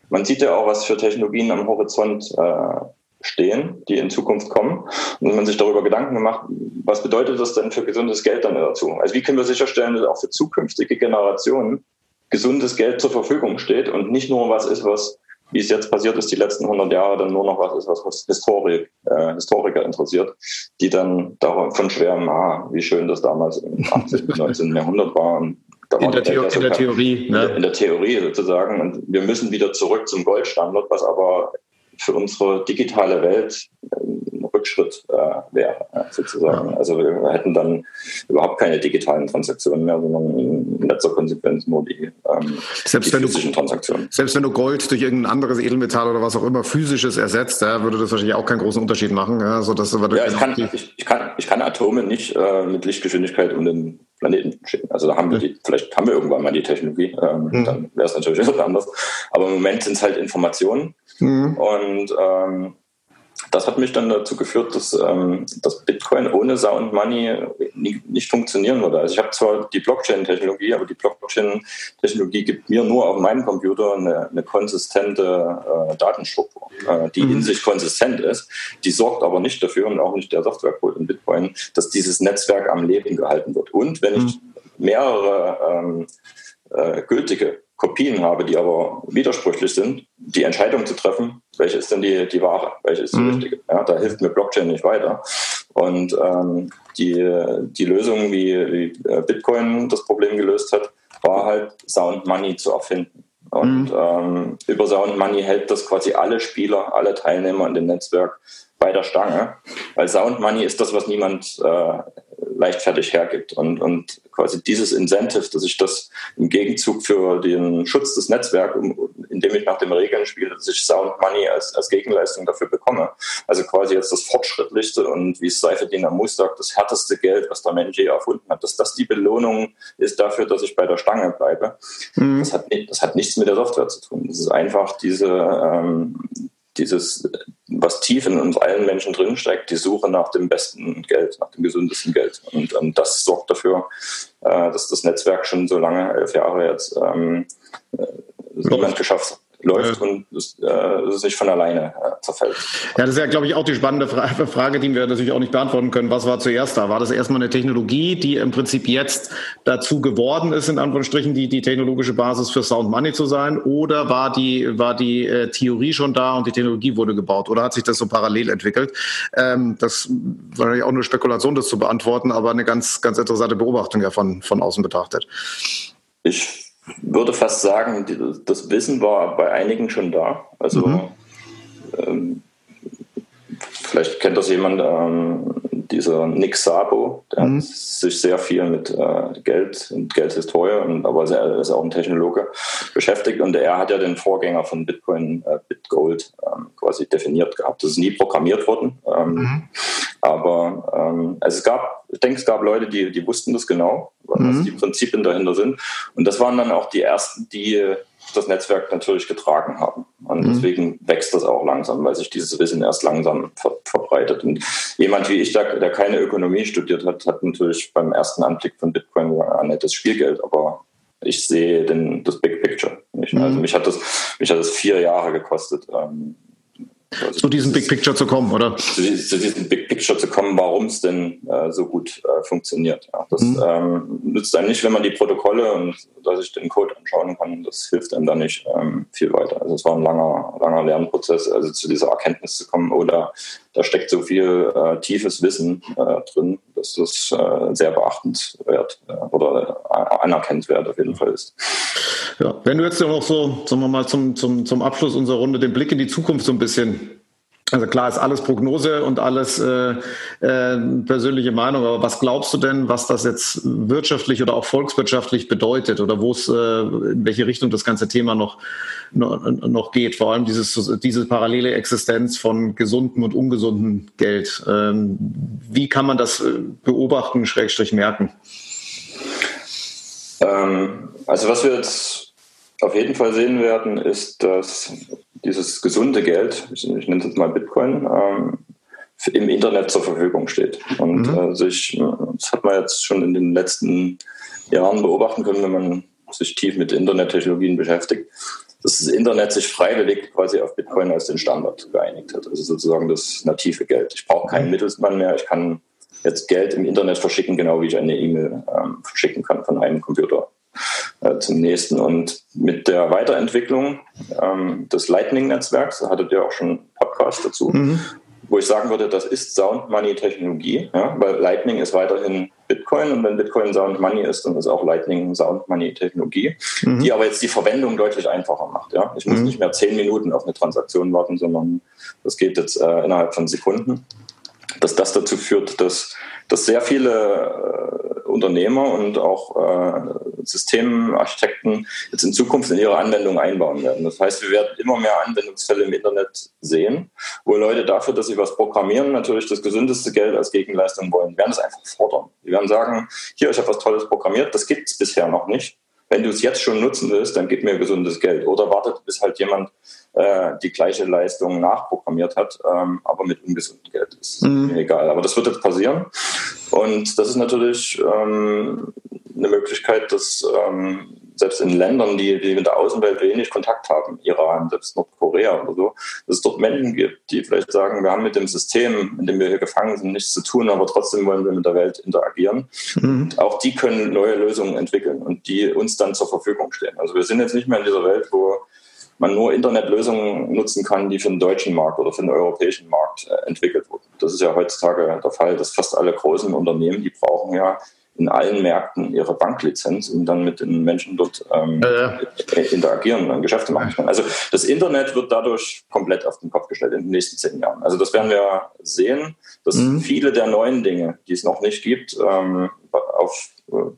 man sieht ja auch, was für Technologien am Horizont äh, stehen, die in Zukunft kommen. Und wenn man sich darüber Gedanken gemacht, was bedeutet das denn für gesundes Geld dann dazu? Also wie können wir sicherstellen, dass auch für zukünftige Generationen gesundes Geld zur Verfügung steht und nicht nur was ist, was wie es jetzt passiert ist, die letzten 100 Jahre dann nur noch was ist, was Historik, äh, Historiker interessiert, die dann davon schwärmen, ah, wie schön das damals im 18., 19. Jahrhundert war. In, der, Theo in der Theorie. Ne? In der Theorie sozusagen. Und wir müssen wieder zurück zum Goldstandard, was aber für unsere digitale Welt Rückschritt äh, wäre, sozusagen. Also wir hätten dann überhaupt keine digitalen Transaktionen mehr, sondern in letzter Konsequenz nur die, ähm, selbst die physischen du, Transaktionen. Selbst wenn du Gold durch irgendein anderes Edelmetall oder was auch immer physisches ersetzt, ja, würde das wahrscheinlich auch keinen großen Unterschied machen. Ja, so dass, ja ich, kann, ich, ich, kann, ich kann Atome nicht äh, mit Lichtgeschwindigkeit um den Planeten schicken. Also da haben wir die, vielleicht haben wir irgendwann mal die Technologie, ähm, mhm. dann wäre es natürlich etwas anders. Aber im Moment sind es halt Informationen. Mhm. Und ähm, das hat mich dann dazu geführt, dass ähm, das Bitcoin ohne Sound Money nie, nicht funktionieren würde. Also ich habe zwar die Blockchain-Technologie, aber die Blockchain-Technologie gibt mir nur auf meinem Computer eine, eine konsistente äh, Datenstruktur, äh, die mhm. in sich konsistent ist. Die sorgt aber nicht dafür und auch nicht der Softwarecode in Bitcoin, dass dieses Netzwerk am Leben gehalten wird. Und wenn ich mhm. mehrere ähm, äh, gültige Kopien habe, die aber widersprüchlich sind, die Entscheidung zu treffen, welche ist denn die, die wahre, welche ist die mhm. richtige. Ja, da hilft mir Blockchain nicht weiter. Und ähm, die, die Lösung, wie, wie äh, Bitcoin das Problem gelöst hat, war halt Sound Money zu erfinden. Und mhm. ähm, über Sound Money hält das quasi alle Spieler, alle Teilnehmer in dem Netzwerk bei der Stange. Weil Sound Money ist das, was niemand äh, leichtfertig hergibt. Und, und quasi dieses Incentive, dass ich das im Gegenzug für den Schutz des Netzwerks, indem ich nach den Regeln spiele, dass ich Sound Money als, als Gegenleistung dafür bekomme. Also quasi jetzt das fortschrittlichste und wie es Seifedin Amus sagt, das härteste Geld, was der Mensch je erfunden hat, dass das die Belohnung ist dafür, dass ich bei der Stange bleibe. Mhm. Das, hat, das hat nichts mit der Software zu tun. Das ist einfach diese, ähm, dieses, was tief in uns allen Menschen drinsteckt, die Suche nach dem besten Geld, nach dem gesündesten Geld. Und ähm, das sorgt dafür, äh, dass das Netzwerk schon so lange, elf Jahre jetzt, ähm, äh, niemand geschafft hat läuft ja. und es, äh, es nicht von alleine äh, zerfällt. Ja, das ist ja, glaube ich, auch die spannende Frage, die wir natürlich auch nicht beantworten können. Was war zuerst da? War das erstmal eine Technologie, die im Prinzip jetzt dazu geworden ist, in Anführungsstrichen, die, die technologische Basis für Sound Money zu sein? Oder war die, war die äh, Theorie schon da und die Technologie wurde gebaut? Oder hat sich das so parallel entwickelt? Ähm, das war natürlich auch eine Spekulation, das zu beantworten, aber eine ganz, ganz interessante Beobachtung ja von, von außen betrachtet. Ich würde fast sagen, das Wissen war bei einigen schon da. Also mhm. ähm, vielleicht kennt das jemand, ähm, dieser Nick Sabo, der mhm. hat sich sehr viel mit äh, Geld und Geldhistorie, und, aber er ist auch ein Technologe beschäftigt und er hat ja den Vorgänger von Bitcoin, äh, BitGold, ähm, quasi definiert gehabt. Das ist nie programmiert worden, ähm, mhm. aber ähm, also es gab, ich denke, es gab Leute, die, die wussten das genau, was mhm. die Prinzipien dahinter sind und das waren dann auch die ersten, die das Netzwerk natürlich getragen haben. Und mhm. deswegen wächst das auch langsam, weil sich dieses Wissen erst langsam ver verbreitet. Und jemand wie ich, der, der, keine Ökonomie studiert hat, hat natürlich beim ersten Anblick von Bitcoin ein nettes Spielgeld, aber ich sehe den, das Big Picture nicht. Mhm. Also mich hat das, mich hat das vier Jahre gekostet, ähm, also zu diesem Big Picture zu kommen, oder? Zu, zu diesem Big Picture zu kommen, warum es denn äh, so gut äh, funktioniert. Ja, das mhm. ähm, nützt einem nicht, wenn man die Protokolle und dass ich den Code anschauen kann, das hilft einem da nicht ähm, viel weiter. Also es war ein langer, langer Lernprozess, also zu dieser Erkenntnis zu kommen, oder da steckt so viel äh, tiefes Wissen äh, drin, dass das äh, sehr beachtenswert äh, oder äh, anerkennenswert auf jeden Fall ist. Ja, wenn du jetzt noch so, sagen wir mal, zum, zum, zum Abschluss unserer Runde den Blick in die Zukunft so ein bisschen also klar ist alles Prognose und alles äh, äh, persönliche Meinung, aber was glaubst du denn, was das jetzt wirtschaftlich oder auch volkswirtschaftlich bedeutet oder wo es, äh, in welche Richtung das ganze Thema noch, noch, noch geht? Vor allem dieses, diese parallele Existenz von gesundem und ungesundem Geld. Ähm, wie kann man das äh, beobachten, Schrägstrich merken? Ähm, also was wir jetzt auf jeden Fall sehen werden, ist, dass dieses gesunde Geld, ich, ich nenne es jetzt mal Bitcoin, ähm, im Internet zur Verfügung steht. Und mhm. äh, sich, das hat man jetzt schon in den letzten Jahren beobachten können, wenn man sich tief mit Internettechnologien beschäftigt, dass das Internet sich freiwillig quasi auf Bitcoin als den Standard geeinigt hat. Also sozusagen das native Geld. Ich brauche keinen mhm. Mittelsmann mehr. Ich kann jetzt Geld im Internet verschicken, genau wie ich eine E-Mail ähm, verschicken kann von einem Computer äh, zum nächsten. Und mit der Weiterentwicklung ähm, des Lightning-Netzwerks, da hattet ihr auch schon einen Podcast dazu, mhm. wo ich sagen würde, das ist Sound Money Technologie, ja, weil Lightning ist weiterhin Bitcoin und wenn Bitcoin Sound Money ist, dann ist auch Lightning Sound Money Technologie, mhm. die aber jetzt die Verwendung deutlich einfacher macht. Ja. Ich muss mhm. nicht mehr zehn Minuten auf eine Transaktion warten, sondern das geht jetzt äh, innerhalb von Sekunden. Dass das dazu führt, dass, dass sehr viele äh, Unternehmer und auch äh, Systemarchitekten jetzt in Zukunft in ihre Anwendung einbauen werden. Das heißt, wir werden immer mehr Anwendungsfälle im Internet sehen, wo Leute dafür, dass sie was programmieren, natürlich das gesündeste Geld als Gegenleistung wollen, werden es einfach fordern. Die werden sagen, hier, ich habe was Tolles programmiert, das gibt es bisher noch nicht. Wenn du es jetzt schon nutzen willst, dann gib mir gesundes Geld. Oder wartet, bis halt jemand äh, die gleiche Leistung nachprogrammiert hat, ähm, aber mit ungesundem Geld. Ist mhm. mir egal. Aber das wird jetzt passieren. Und das ist natürlich ähm, eine Möglichkeit, dass ähm, selbst in Ländern, die, die mit der Außenwelt wenig Kontakt haben, Iran, selbst Nordkorea oder so, dass es dort Menschen gibt, die vielleicht sagen, wir haben mit dem System, in dem wir hier gefangen sind, nichts zu tun, aber trotzdem wollen wir mit der Welt interagieren. Mhm. Auch die können neue Lösungen entwickeln und die uns dann zur Verfügung stehen. Also wir sind jetzt nicht mehr in dieser Welt, wo man nur Internetlösungen nutzen kann, die für den deutschen Markt oder für den europäischen Markt äh, entwickelt wurden. Das ist ja heutzutage der Fall, dass fast alle großen Unternehmen, die brauchen ja in allen Märkten ihre Banklizenz, um dann mit den Menschen dort ähm, äh. interagieren und Geschäfte machen können. Also das Internet wird dadurch komplett auf den Kopf gestellt in den nächsten zehn Jahren. Also das werden wir sehen, dass mhm. viele der neuen Dinge, die es noch nicht gibt, ähm, auf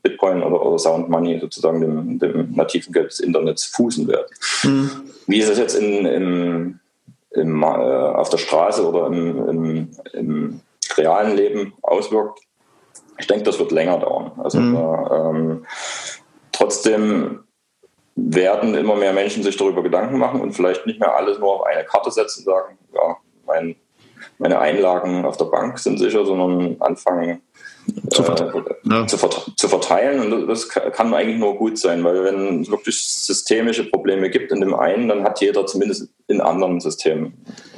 Bitcoin oder, oder Sound Money, sozusagen dem, dem, nativen Geld des Internets, fußen werden. Mhm. Wie ist es jetzt in, im, im, äh, auf der Straße oder im, im, im realen Leben auswirkt, ich denke, das wird länger dauern. Also mhm. äh, ähm, trotzdem werden immer mehr Menschen sich darüber Gedanken machen und vielleicht nicht mehr alles nur auf eine Karte setzen und sagen, ja, mein, meine Einlagen auf der Bank sind sicher, sondern anfangen zu, verteilen, äh, ja. zu, zu, verteilen. Und das kann eigentlich nur gut sein, weil wenn es wirklich systemische Probleme gibt in dem einen, dann hat jeder zumindest in anderen Systemen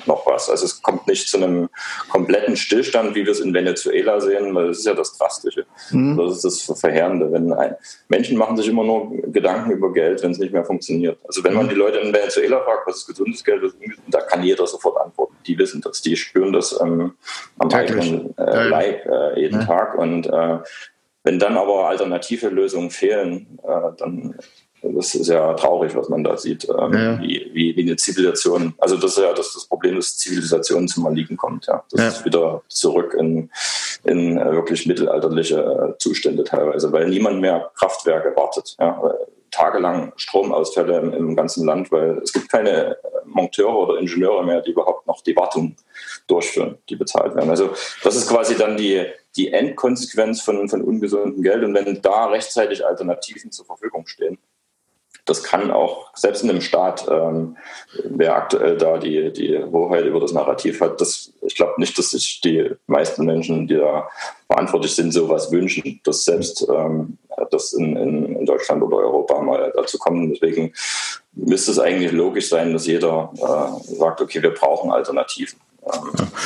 noch was. Also es kommt nicht zu einem kompletten Stillstand, wie wir es in Venezuela sehen, weil das ist ja das Drastische. Mhm. Das ist das Verheerende. Wenn ein, Menschen machen sich immer nur Gedanken über Geld, wenn es nicht mehr funktioniert. Also wenn man mhm. die Leute in Venezuela fragt, was ist gesundes Geld, was ist da kann jeder sofort antworten. Die wissen das, die spüren das ähm, am eigenen äh, Leib äh, jeden ja. Tag. Und äh, wenn dann aber alternative Lösungen fehlen, äh, dann das ist ja traurig, was man da sieht, ähm, ja. wie, wie, wie, eine Zivilisation, also das ist ja das, das Problem, dass Zivilisation zum Erliegen kommt. Ja. Das ja. ist wieder zurück in in äh, wirklich mittelalterliche äh, Zustände teilweise, weil niemand mehr Kraftwerke wartet. Ja? Tagelang Stromausfälle im, im, ganzen Land, weil es gibt keine Monteure oder Ingenieure mehr, die überhaupt noch die Wartung durchführen, die bezahlt werden. Also das ist quasi dann die, die Endkonsequenz von, von ungesundem Geld. Und wenn da rechtzeitig Alternativen zur Verfügung stehen, das kann auch, selbst in einem Staat, ähm, wer aktuell da die, die Hoheit über das Narrativ hat, das, ich glaube nicht, dass sich die meisten Menschen, die da verantwortlich sind, sowas wünschen, dass selbst ähm, das in, in, in Deutschland oder Europa mal dazu kommt. Deswegen müsste es eigentlich logisch sein, dass jeder äh, sagt, okay, wir brauchen Alternativen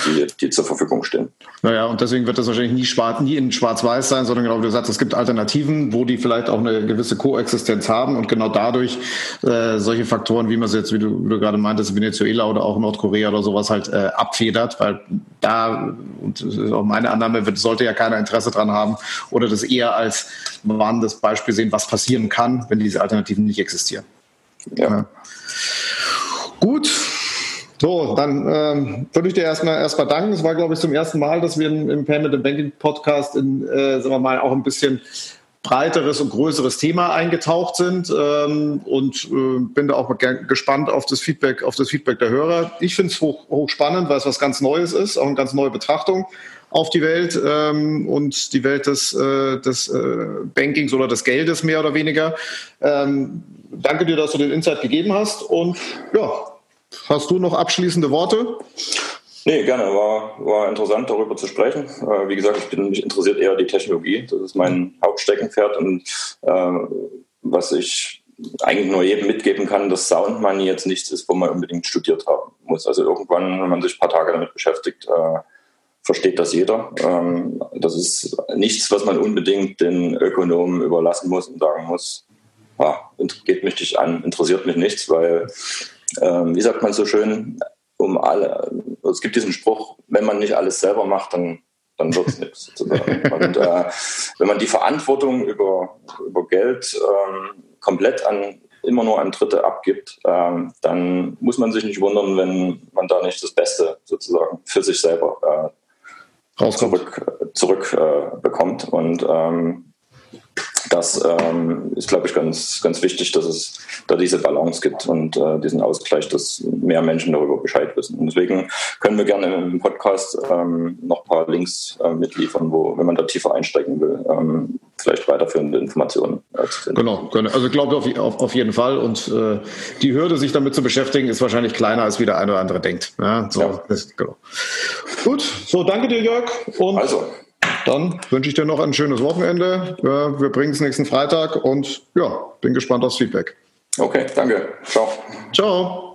die, die zur Verfügung stehen. Naja, und deswegen wird das wahrscheinlich nie, schwarz, nie in Schwarz-Weiß sein, sondern genau wie du sagst, es gibt Alternativen, wo die vielleicht auch eine gewisse Koexistenz haben und genau dadurch äh, solche Faktoren, wie man es jetzt, wie du, wie du gerade meintest, Venezuela oder auch Nordkorea oder sowas halt äh, abfedert, weil da, und das ist auch meine Annahme, wird, sollte ja keiner Interesse dran haben oder das eher als warnendes Beispiel sehen, was passieren kann, wenn diese Alternativen nicht existieren. Ja. ja. Gut, so, dann ähm, würde ich dir erstmal erstmal danken. Es war, glaube ich, zum ersten Mal, dass wir im, im Payment and Banking Podcast in, äh, sagen wir mal, auch ein bisschen breiteres und größeres Thema eingetaucht sind ähm, und äh, bin da auch gespannt auf das Feedback, auf das Feedback der Hörer. Ich finde es hoch, hoch spannend, weil es was ganz Neues ist, auch eine ganz neue Betrachtung auf die Welt ähm, und die Welt des, äh, des äh, Bankings oder des Geldes mehr oder weniger. Ähm, danke dir, dass du den Insight gegeben hast und ja, Hast du noch abschließende Worte? Nee, gerne. War, war interessant, darüber zu sprechen. Äh, wie gesagt, ich bin mich interessiert eher die Technologie. Das ist mein Hauptsteckenpferd. Und äh, was ich eigentlich nur jedem mitgeben kann, dass Sound Money jetzt nichts ist, wo man unbedingt studiert haben muss. Also irgendwann, wenn man sich ein paar Tage damit beschäftigt, äh, versteht das jeder. Ähm, das ist nichts, was man unbedingt den Ökonomen überlassen muss und sagen muss, ah, geht mich nicht an, interessiert mich nichts, weil ähm, wie sagt man so schön, um alle, es gibt diesen Spruch, wenn man nicht alles selber macht, dann, dann wird es nichts. Sozusagen. Und äh, wenn man die Verantwortung über, über Geld ähm, komplett an immer nur an Dritte abgibt, ähm, dann muss man sich nicht wundern, wenn man da nicht das Beste sozusagen für sich selber äh, zurück, zurück äh, bekommt. Und ähm, das ähm, ist, glaube ich, ganz, ganz wichtig, dass es da diese Balance gibt und äh, diesen Ausgleich, dass mehr Menschen darüber Bescheid wissen. Und deswegen können wir gerne im Podcast ähm, noch ein paar Links äh, mitliefern, wo, wenn man da tiefer einsteigen will, ähm, vielleicht weiterführende Informationen äh, zu finden. Genau, also ich glaube auf, auf, auf jeden Fall. Und äh, die Hürde, sich damit zu beschäftigen, ist wahrscheinlich kleiner, als wie der eine oder andere denkt. Ja, so, ja. Das, genau. Gut, so danke dir, Jörg. Und also. Dann wünsche ich dir noch ein schönes Wochenende. Wir bringen es nächsten Freitag und ja, bin gespannt aufs Feedback. Okay, danke. Ciao. Ciao.